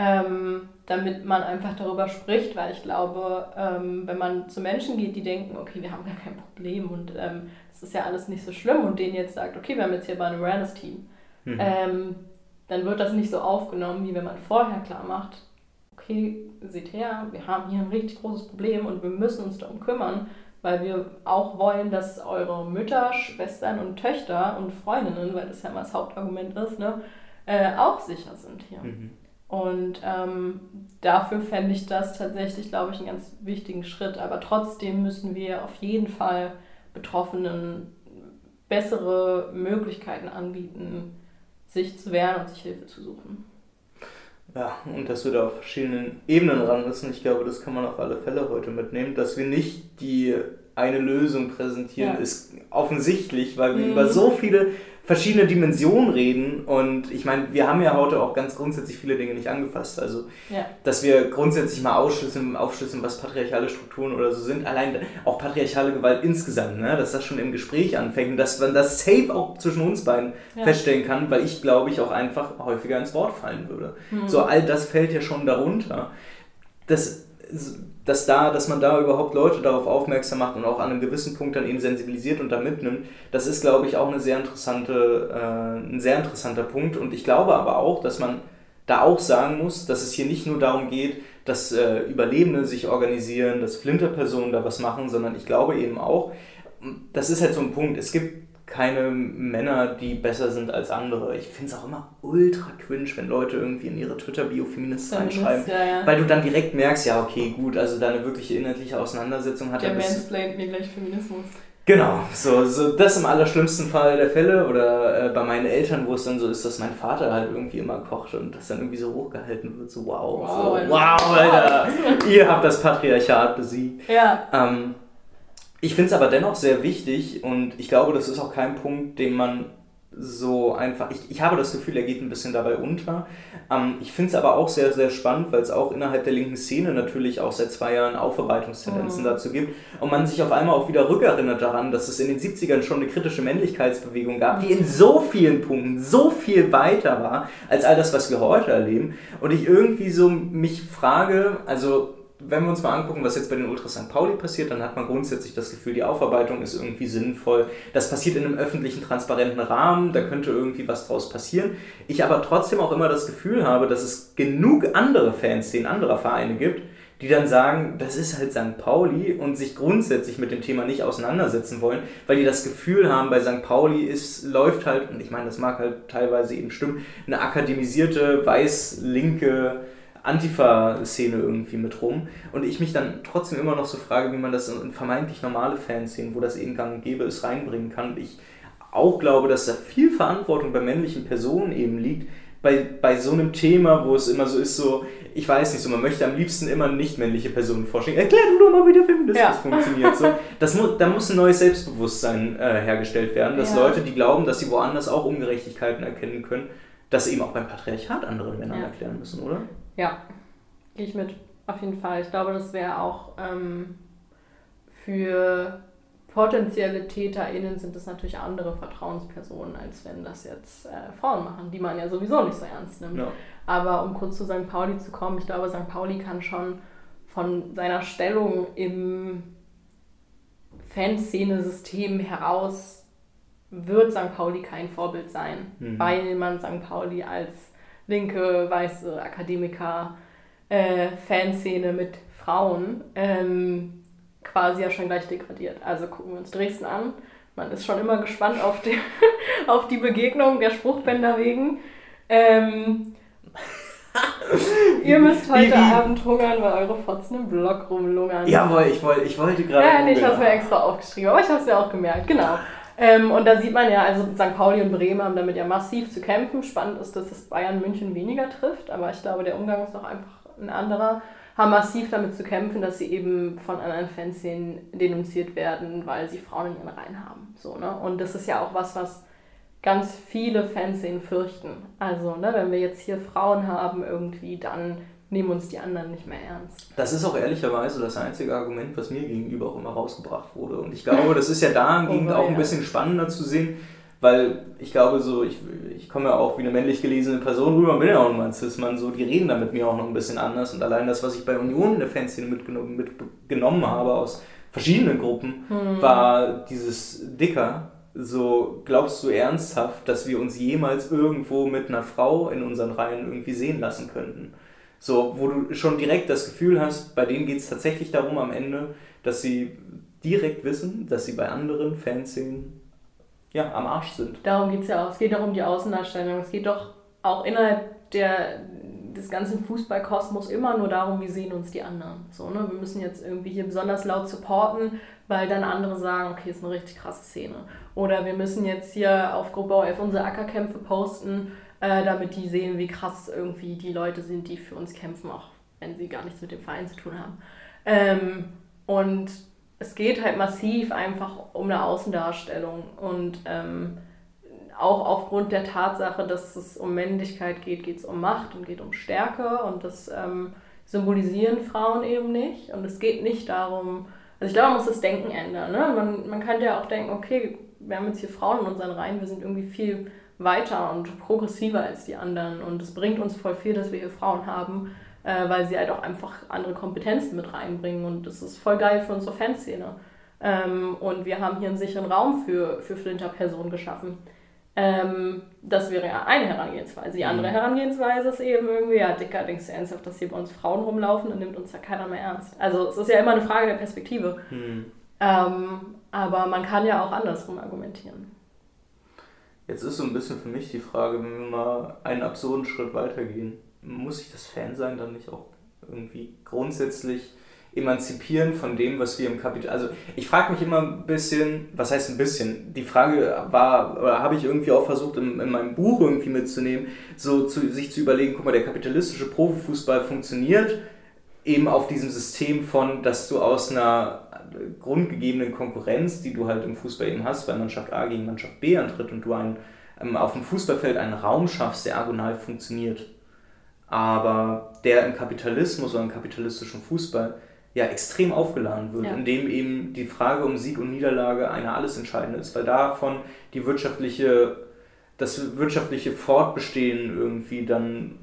ähm, damit man einfach darüber spricht, weil ich glaube, ähm, wenn man zu Menschen geht, die denken, okay, wir haben gar kein Problem und ähm, es ist ja alles nicht so schlimm und denen jetzt sagt, okay, wir haben jetzt hier mal ein Awareness-Team, mhm. Ähm, dann wird das nicht so aufgenommen, wie wenn man vorher klar macht, okay, seht her, wir haben hier ein richtig großes Problem und wir müssen uns darum kümmern, weil wir auch wollen, dass eure Mütter, Schwestern und Töchter und Freundinnen, weil das ja immer das Hauptargument ist, ne, äh, auch sicher sind hier. Mhm. Und ähm, dafür fände ich das tatsächlich, glaube ich, einen ganz wichtigen Schritt. Aber trotzdem müssen wir auf jeden Fall Betroffenen bessere Möglichkeiten anbieten, sich zu wehren und sich Hilfe zu suchen. Ja, und dass wir da auf verschiedenen Ebenen ran müssen, ich glaube, das kann man auf alle Fälle heute mitnehmen. Dass wir nicht die eine Lösung präsentieren, ja. ist offensichtlich, weil wir mhm. über so viele verschiedene Dimensionen reden. Und ich meine, wir haben ja heute auch ganz grundsätzlich viele Dinge nicht angefasst. Also, ja. dass wir grundsätzlich mal aufschlüsseln, aufschlüsseln, was patriarchale Strukturen oder so sind. Allein auch patriarchale Gewalt insgesamt, ne? dass das schon im Gespräch anfängt und dass man das safe auch zwischen uns beiden ja. feststellen kann, weil ich glaube ich auch einfach häufiger ins Wort fallen würde. Mhm. So, all das fällt ja schon darunter. Das dass, da, dass man da überhaupt Leute darauf aufmerksam macht und auch an einem gewissen Punkt dann eben sensibilisiert und da mitnimmt, das ist, glaube ich, auch eine sehr interessante, äh, ein sehr interessanter Punkt. Und ich glaube aber auch, dass man da auch sagen muss, dass es hier nicht nur darum geht, dass äh, Überlebende sich organisieren, dass Flinterpersonen da was machen, sondern ich glaube eben auch, das ist halt so ein Punkt, es gibt keine Männer, die besser sind als andere. Ich finde es auch immer ultra cringe, wenn Leute irgendwie in ihre Twitter-Bio Feminist reinschreiben. Ja, ja. Weil du dann direkt merkst, ja, okay, gut, also da eine wirkliche inhaltliche Auseinandersetzung hat. Der mansplaint mir gleich Feminismus. Genau, so, so das im allerschlimmsten Fall der Fälle. Oder äh, bei meinen Eltern, wo es dann so ist, dass mein Vater halt irgendwie immer kocht und das dann irgendwie so hochgehalten wird. So, wow, wow, so, Alter. wow Alter, *laughs* ihr habt das Patriarchat besiegt. Ja. Ähm, ich finde es aber dennoch sehr wichtig und ich glaube, das ist auch kein Punkt, den man so einfach, ich, ich habe das Gefühl, er geht ein bisschen dabei unter. Ähm, ich finde es aber auch sehr, sehr spannend, weil es auch innerhalb der linken Szene natürlich auch seit zwei Jahren Aufarbeitungstendenzen mhm. dazu gibt und man sich auf einmal auch wieder rückerinnert daran, dass es in den 70ern schon eine kritische Männlichkeitsbewegung gab, die in so vielen Punkten so viel weiter war als all das, was wir heute erleben. Und ich irgendwie so mich frage, also wenn wir uns mal angucken, was jetzt bei den Ultras St. Pauli passiert, dann hat man grundsätzlich das Gefühl, die Aufarbeitung ist irgendwie sinnvoll. Das passiert in einem öffentlichen, transparenten Rahmen, da könnte irgendwie was draus passieren. Ich aber trotzdem auch immer das Gefühl habe, dass es genug andere Fanszenen anderer Vereine gibt, die dann sagen, das ist halt St. Pauli und sich grundsätzlich mit dem Thema nicht auseinandersetzen wollen, weil die das Gefühl haben, bei St. Pauli ist, läuft halt, und ich meine, das mag halt teilweise eben stimmen, eine akademisierte, weiß-linke Antifa-Szene irgendwie mit rum. Und ich mich dann trotzdem immer noch so frage, wie man das in vermeintlich normale Fanszenen, wo das eben gang und gäbe ist, reinbringen kann. Und ich auch glaube, dass da viel Verantwortung bei männlichen Personen eben liegt, bei, bei so einem Thema, wo es immer so ist, so, ich weiß nicht, so, man möchte am liebsten immer nicht männliche Personen vorstellen. Erklär du doch mal, wie der Feminismus ja. funktioniert. So, das mu da muss ein neues Selbstbewusstsein äh, hergestellt werden, dass ja. Leute, die glauben, dass sie woanders auch Ungerechtigkeiten erkennen können, das eben auch beim Patriarchat anderen Männern ja. erklären müssen, oder? Ja, gehe ich mit. Auf jeden Fall. Ich glaube, das wäre auch ähm, für potenzielle TäterInnen sind das natürlich andere Vertrauenspersonen, als wenn das jetzt äh, Frauen machen, die man ja sowieso nicht so ernst nimmt. Ja. Aber um kurz zu St. Pauli zu kommen, ich glaube, St. Pauli kann schon von seiner Stellung im Fanszene-System heraus wird St. Pauli kein Vorbild sein, mhm. weil man St. Pauli als linke, weiße Akademiker, äh, Fanszene mit Frauen ähm, quasi ja schon gleich degradiert. Also gucken wir uns Dresden an. Man ist schon immer gespannt auf die, *laughs* auf die Begegnung der Spruchbänder wegen. Ähm, *laughs* Ihr müsst heute Abend hungern, weil eure Fotzen im Block rumlungern. Jawohl, ich, wollte, ich wollte gerade. Ja, nee, ich habe es mir extra aufgeschrieben, aber ich habe es mir auch gemerkt, genau. Ähm, und da sieht man ja, also St. Pauli und Bremen haben damit ja massiv zu kämpfen. Spannend ist, dass es Bayern München weniger trifft, aber ich glaube, der Umgang ist auch einfach ein anderer. Haben massiv damit zu kämpfen, dass sie eben von anderen Fanszenen denunziert werden, weil sie Frauen in ihren Reihen haben. So, ne? Und das ist ja auch was, was ganz viele Fanszenen fürchten. Also, ne, wenn wir jetzt hier Frauen haben irgendwie, dann nehmen uns die anderen nicht mehr ernst. Das ist auch ehrlicherweise das einzige Argument, was mir gegenüber auch immer rausgebracht wurde. Und ich glaube, das ist ja dahingehend oh, auch ein bisschen spannender zu sehen, weil ich glaube so, ich, ich komme ja auch wie eine männlich gelesene Person rüber, bin ja auch ein Cis-Mann, so, die reden da mit mir auch noch ein bisschen anders. Und allein das, was ich bei Union in der Fanszene mitgenommen, mitgenommen habe aus verschiedenen Gruppen, hm. war dieses Dicker, so glaubst du ernsthaft, dass wir uns jemals irgendwo mit einer Frau in unseren Reihen irgendwie sehen lassen könnten? So, wo du schon direkt das Gefühl hast, bei denen geht es tatsächlich darum am Ende, dass sie direkt wissen, dass sie bei anderen Fanszenen ja, am Arsch sind. Darum geht es ja auch. Es geht doch um die Außendarstellung. Es geht doch auch innerhalb der, des ganzen Fußballkosmos immer nur darum, wie sehen uns die anderen. So, ne? Wir müssen jetzt irgendwie hier besonders laut supporten, weil dann andere sagen, okay, ist eine richtig krasse Szene. Oder wir müssen jetzt hier auf Gruppe OF unsere Ackerkämpfe posten, äh, damit die sehen, wie krass irgendwie die Leute sind, die für uns kämpfen, auch wenn sie gar nichts mit dem Verein zu tun haben. Ähm, und es geht halt massiv einfach um eine Außendarstellung und ähm, auch aufgrund der Tatsache, dass es um Männlichkeit geht, geht es um Macht und geht um Stärke und das ähm, symbolisieren Frauen eben nicht und es geht nicht darum, also ich glaube, man muss das Denken ändern. Ne? Man, man könnte ja auch denken, okay, wir haben jetzt hier Frauen in unseren Reihen, wir sind irgendwie viel weiter und progressiver als die anderen. Und es bringt uns voll viel, dass wir hier Frauen haben, äh, weil sie halt auch einfach andere Kompetenzen mit reinbringen. Und das ist voll geil für unsere Fanszene. Ähm, und wir haben hier einen sicheren Raum für, für Flinter-Personen geschaffen. Ähm, das wäre ja eine Herangehensweise. Die andere mhm. Herangehensweise ist eben irgendwie, ja, Dicker, denkst du ernsthaft, dass hier bei uns Frauen rumlaufen und nimmt uns ja keiner mehr ernst. Also es ist ja immer eine Frage der Perspektive. Mhm. Ähm, aber man kann ja auch andersrum argumentieren. Jetzt ist so ein bisschen für mich die Frage, wenn wir mal einen absurden Schritt weitergehen, muss ich das Fan-Sein dann nicht auch irgendwie grundsätzlich emanzipieren von dem, was wir im Kapital. Also ich frage mich immer ein bisschen, was heißt ein bisschen? Die Frage war, oder habe ich irgendwie auch versucht, in, in meinem Buch irgendwie mitzunehmen, so zu, sich zu überlegen, guck mal, der kapitalistische Profifußball funktioniert eben auf diesem System von, dass du aus einer grundgegebenen Konkurrenz, die du halt im Fußball eben hast, weil Mannschaft A gegen Mannschaft B antritt und du ein, ähm, auf dem Fußballfeld einen Raum schaffst, der agonal funktioniert, aber der im Kapitalismus oder im kapitalistischen Fußball ja extrem aufgeladen wird, Ja. indem eben die Frage um Sieg und Niederlage eine alles entscheidende ist, weil davon die wirtschaftliche, das wirtschaftliche Fortbestehen irgendwie dann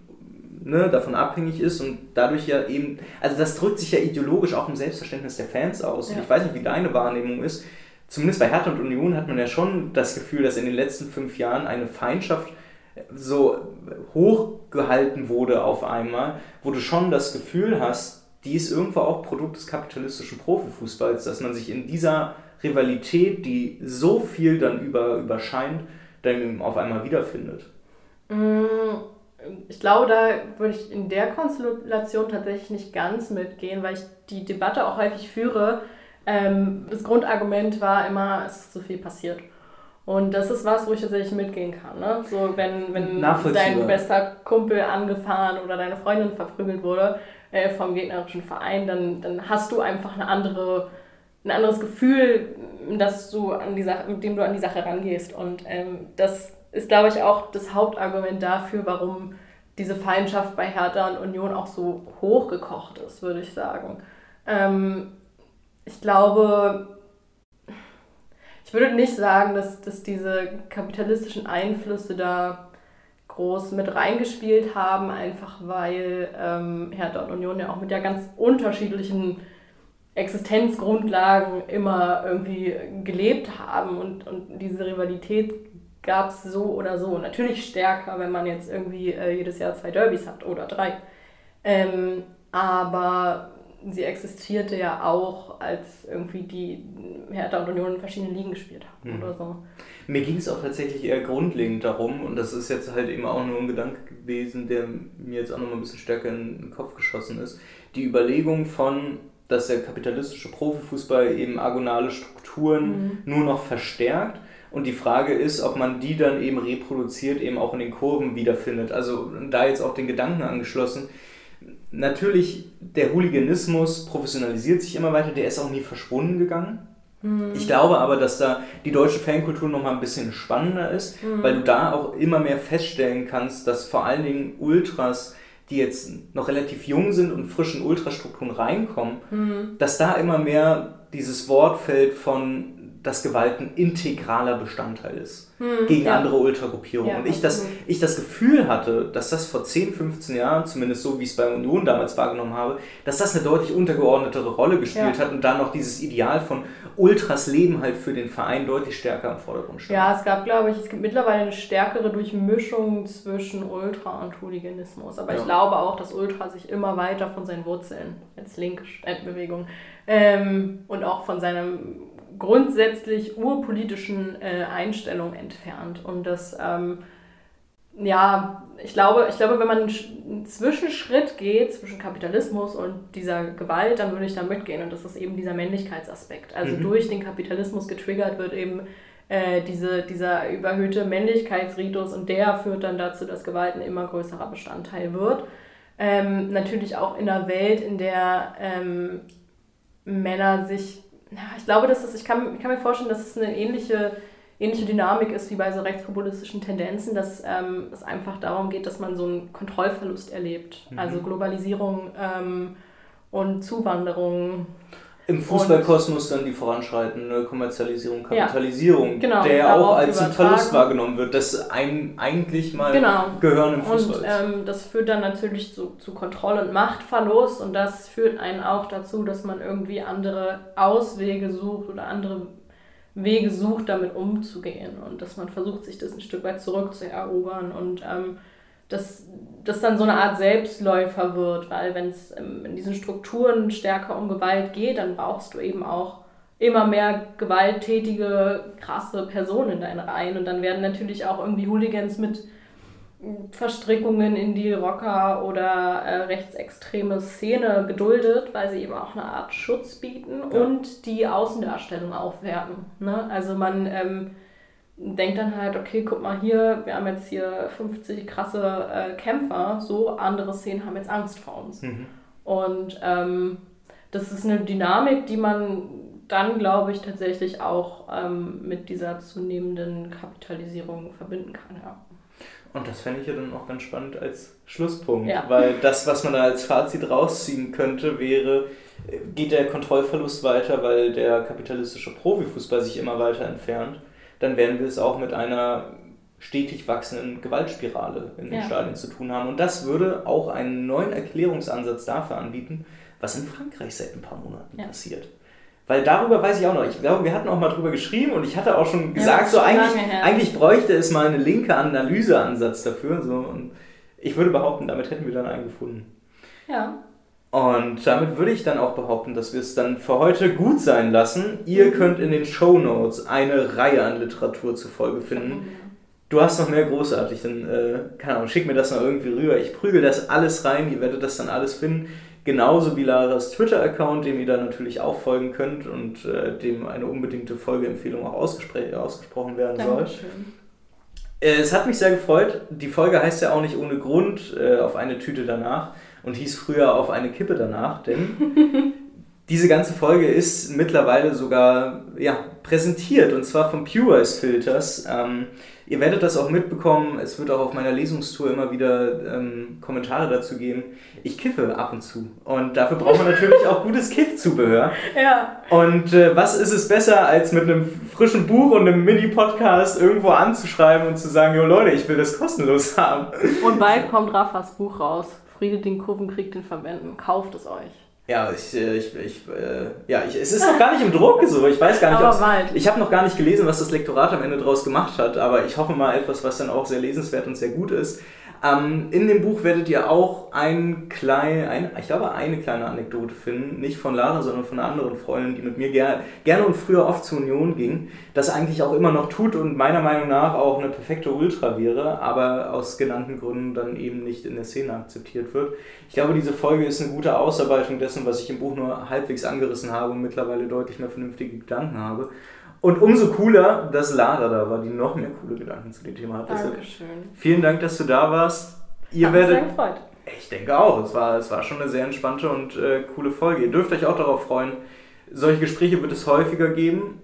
ne, davon abhängig ist und dadurch ja eben, also das drückt sich ja ideologisch auch im Selbstverständnis der Fans aus. Und Ja. ich weiß nicht, wie deine Wahrnehmung ist. Zumindest bei Hertha und Union hat man ja schon das Gefühl, dass in den letzten fünf Jahren eine Feindschaft so hochgehalten wurde auf einmal, wo du schon das Gefühl hast, die ist irgendwo auch Produkt des kapitalistischen Profifußballs, dass man sich in dieser Rivalität, die so viel dann über, überscheint, dann eben auf einmal wiederfindet. Mm, Ich glaube, da würde ich in der Konstellation tatsächlich nicht ganz mitgehen, weil ich die Debatte auch häufig führe. Ähm, das Grundargument war immer, es ist zu viel passiert. Und das ist was, wo ich tatsächlich mitgehen kann. Ne? So, wenn, wenn dein bester Kumpel angefahren oder deine Freundin verprügelt wurde äh, vom gegnerischen Verein, dann, dann hast du einfach eine andere, ein anderes Gefühl, dass du an die Sache, mit dem du an die Sache rangehst. Und ähm, das ist, glaube ich, auch das Hauptargument dafür, warum diese Feindschaft bei Hertha und Union auch so hochgekocht ist, würde ich sagen. Ähm, ich glaube, ich würde nicht sagen, dass, dass diese kapitalistischen Einflüsse da groß mit reingespielt haben, einfach weil ähm, Hertha und Union ja auch mit ja ganz unterschiedlichen Existenzgrundlagen immer irgendwie gelebt haben und, und diese Rivalität gab es so oder so. Natürlich stärker, wenn man jetzt irgendwie äh, jedes Jahr zwei Derbys hat oder drei. Ähm, aber sie existierte ja auch, als irgendwie die Hertha und Union in verschiedenen Ligen gespielt haben Mhm. oder so. Mir ging es auch tatsächlich eher grundlegend darum, und das ist jetzt halt eben auch nur ein Gedanke gewesen, der mir jetzt auch nochmal ein bisschen stärker in den Kopf geschossen ist, die Überlegung von, dass der kapitalistische Profifußball eben agonale Strukturen nur noch verstärkt. Und die Frage ist, ob man die dann eben reproduziert, eben auch in den Kurven wiederfindet. Also da jetzt auch den Gedanken angeschlossen, natürlich, der Hooliganismus professionalisiert sich immer weiter, der ist auch nie verschwunden gegangen. Ich glaube aber, dass da die deutsche Fankultur noch mal ein bisschen spannender ist, weil du da auch immer mehr feststellen kannst, dass vor allen Dingen Ultras, die jetzt noch relativ jung sind und frisch in Ultrastrukturen reinkommen, dass da immer mehr dieses Wort fällt von dass Gewalt ein integraler Bestandteil ist gegen ja. andere Ultragruppierungen. Ja, und ich das, ich das Gefühl hatte, dass das vor 10, 15 Jahren, zumindest so wie ich es bei Union damals wahrgenommen habe, dass das eine deutlich untergeordnetere Rolle gespielt Ja. hat und da noch dieses Ideal von Ultras Leben halt für den Verein deutlich stärker im Vordergrund stand. Ja, es gab, glaube ich, es gibt mittlerweile eine stärkere Durchmischung zwischen Ultra und Hooliganismus. Aber ich glaube auch, dass Ultra sich immer weiter von seinen Wurzeln als linke Studentbewegung ähm, und auch von seinem grundsätzlich urpolitischen äh, Einstellung entfernt. Und das, ähm, ja, ich glaube, ich glaube, wenn man einen Sch- einen Zwischenschritt geht zwischen Kapitalismus und dieser Gewalt, dann würde ich da mitgehen. Und das ist eben dieser Männlichkeitsaspekt. Also Mhm. durch den Kapitalismus getriggert wird eben äh, diese, dieser überhöhte Männlichkeitsritus und der führt dann dazu, dass Gewalt ein immer größerer Bestandteil wird. Ähm, natürlich auch in einer Welt, in der ähm, Männer sich, ich glaube, dass das, ich kann, ich kann mir vorstellen, dass es eine ähnliche, ähnliche Dynamik ist wie bei so rechtspopulistischen Tendenzen, dass ähm, es einfach darum geht, dass man so einen Kontrollverlust erlebt. Mhm. Also Globalisierung ähm, und Zuwanderung. Im Fußballkosmos dann die voranschreitende Kommerzialisierung, Ja, Kapitalisierung, genau, der darauf auch als ein. Verlust wahrgenommen wird, das einem eigentlich mal Genau. gehören im Fußball Und ähm, das führt dann natürlich zu, zu Kontroll- und Machtverlust und das führt einen auch dazu, dass man irgendwie andere Auswege sucht oder andere Wege sucht, damit umzugehen und dass man versucht, sich das ein Stück weit zurückzuerobern und ähm, dass das dann so eine Art Selbstläufer wird, weil wenn es ähm, in diesen Strukturen stärker um Gewalt geht, dann brauchst du eben auch immer mehr gewalttätige, krasse Personen in deinen Reihen und dann werden natürlich auch irgendwie Hooligans mit Verstrickungen in die Rocker- oder äh, rechtsextreme Szene geduldet, weil sie eben auch eine Art Schutz bieten Ja. und die Außendarstellung aufwerten. Ne? Also man ähm, denkt dann halt, okay, guck mal hier, wir haben jetzt hier 50 krasse äh, Kämpfer, so andere Szenen haben jetzt Angst vor uns. Mhm. Und ähm, das ist eine Dynamik, die man dann glaube ich tatsächlich auch ähm, mit dieser zunehmenden Kapitalisierung verbinden kann. Ja. Und das fände ich ja dann auch ganz spannend als Schlusspunkt, Ja. weil das, was man da als Fazit rausziehen könnte, wäre, äh, geht der Kontrollverlust weiter, weil der kapitalistische Profifußball sich immer weiter entfernt, dann werden wir es auch mit einer stetig wachsenden Gewaltspirale in den Ja. Stadien zu tun haben. Und das würde auch einen neuen Erklärungsansatz dafür anbieten, was in Frankreich seit ein paar Monaten Ja. passiert. Weil darüber weiß ich auch noch. Ich glaube, wir hatten auch mal drüber geschrieben und ich hatte auch schon gesagt, ist so eigentlich, eigentlich bräuchte es mal eine linke Analyseansatz dafür. So. Und ich würde behaupten, damit hätten wir dann einen gefunden. Ja. Und damit würde ich dann auch behaupten, dass wir es dann für heute gut sein lassen. Ihr könnt in den Show Notes eine Reihe an Literatur zur Folge finden. Du hast noch mehr großartig, dann, äh, keine Ahnung, schick mir das noch irgendwie rüber. Ich prügel das alles rein, ihr werdet das dann alles finden. Genauso wie Laras Twitter-Account, dem ihr dann natürlich auch folgen könnt und äh, dem eine unbedingte Folgeempfehlung auch ausgespre ausgesprochen werden soll. Dankeschön. Äh, Es hat mich sehr gefreut. Die Folge heißt ja auch nicht ohne Grund äh, auf eine Tüte danach und hieß früher auf eine Kippe danach, denn *laughs* diese ganze Folge ist mittlerweile sogar ja, präsentiert und zwar von Pure as Filters. Ähm, ihr werdet das auch mitbekommen. Es wird auch auf meiner Lesungstour immer wieder ähm, Kommentare dazu geben. Ich kiffe ab und zu und dafür braucht man natürlich auch gutes Kiffzubehör. *laughs* Ja. Und äh, was ist es besser, als mit einem frischen Buch und einem Mini-Podcast irgendwo anzuschreiben und zu sagen, jo Leute, ich will das kostenlos haben. Und bald *laughs* kommt Raffas Buch raus. Friede den Kurvenkrieg, den Verwenden. Kauft es euch. Ja, ich, äh, ich, ich, äh, ja ich, es ist noch gar nicht im Druck so. Ich weiß gar nicht. Ich habe noch gar nicht gelesen, was das Lektorat am Ende draus gemacht hat, aber ich hoffe mal etwas, was dann auch sehr lesenswert und sehr gut ist. Ähm, in dem Buch werdet ihr auch ein klein, ein, ich glaube eine kleine Anekdote finden, nicht von Lara, sondern von einer anderen Freundin, die mit mir ger gerne und früher oft zur Union ging, das eigentlich auch immer noch tut und meiner Meinung nach auch eine perfekte Ultra wäre, aber aus genannten Gründen dann eben nicht in der Szene akzeptiert wird. Ich glaube, diese Folge ist eine gute Ausarbeitung dessen, was ich im Buch nur halbwegs angerissen habe und mittlerweile deutlich mehr vernünftige Gedanken habe. Und umso cooler, dass Lara da war, die noch mehr coole Gedanken zu dem Thema hat. Dankeschön. vielen Dank, dass du da warst. Ihr Hat mich sehr werdet, gefreut. ich denke auch, es war, es war schon eine sehr entspannte und äh, coole Folge. Ihr dürft euch auch darauf freuen. Solche Gespräche wird es häufiger geben.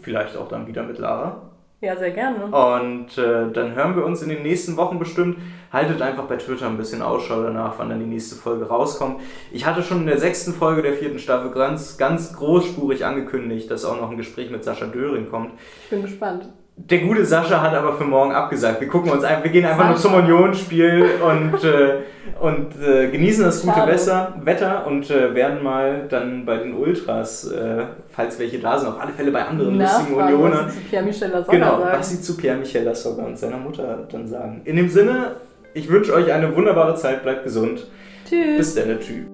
Vielleicht auch dann wieder mit Lara. Ja, sehr gerne. Und äh, dann hören wir uns in den nächsten Wochen bestimmt. Haltet einfach bei Twitter ein bisschen Ausschau danach, wann dann die nächste Folge rauskommt. Ich hatte schon in der sechsten Folge der vierten Staffel ganz, ganz großspurig angekündigt, dass auch noch ein Gespräch mit Sascha Döring kommt. Ich bin gespannt. Der gute Sascha hat aber für morgen abgesagt. Wir gucken uns einfach, wir gehen einfach nur Sascha. zum Unionsspiel und, äh, und äh, genießen das gute. Wetter, Wetter und äh, werden mal dann bei den Ultras, äh, falls welche da sind, auf alle Fälle bei anderen lustigen Nachfragen, Unionern. was Sie zu Pierre Michel Lasogga Genau, sagen. was sie zu Pierre-Michel Lasogga und seiner Mutter dann sagen. In dem Sinne, ich wünsche euch eine wunderbare Zeit, bleibt gesund. Tschüss. Bis dann, Typ.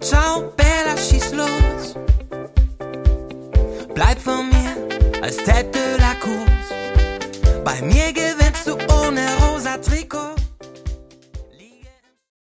Ciao, Bella, schieß los. Bleib von mir als Tête de la Course. Bei mir gewinnst du ohne rosa Trikot.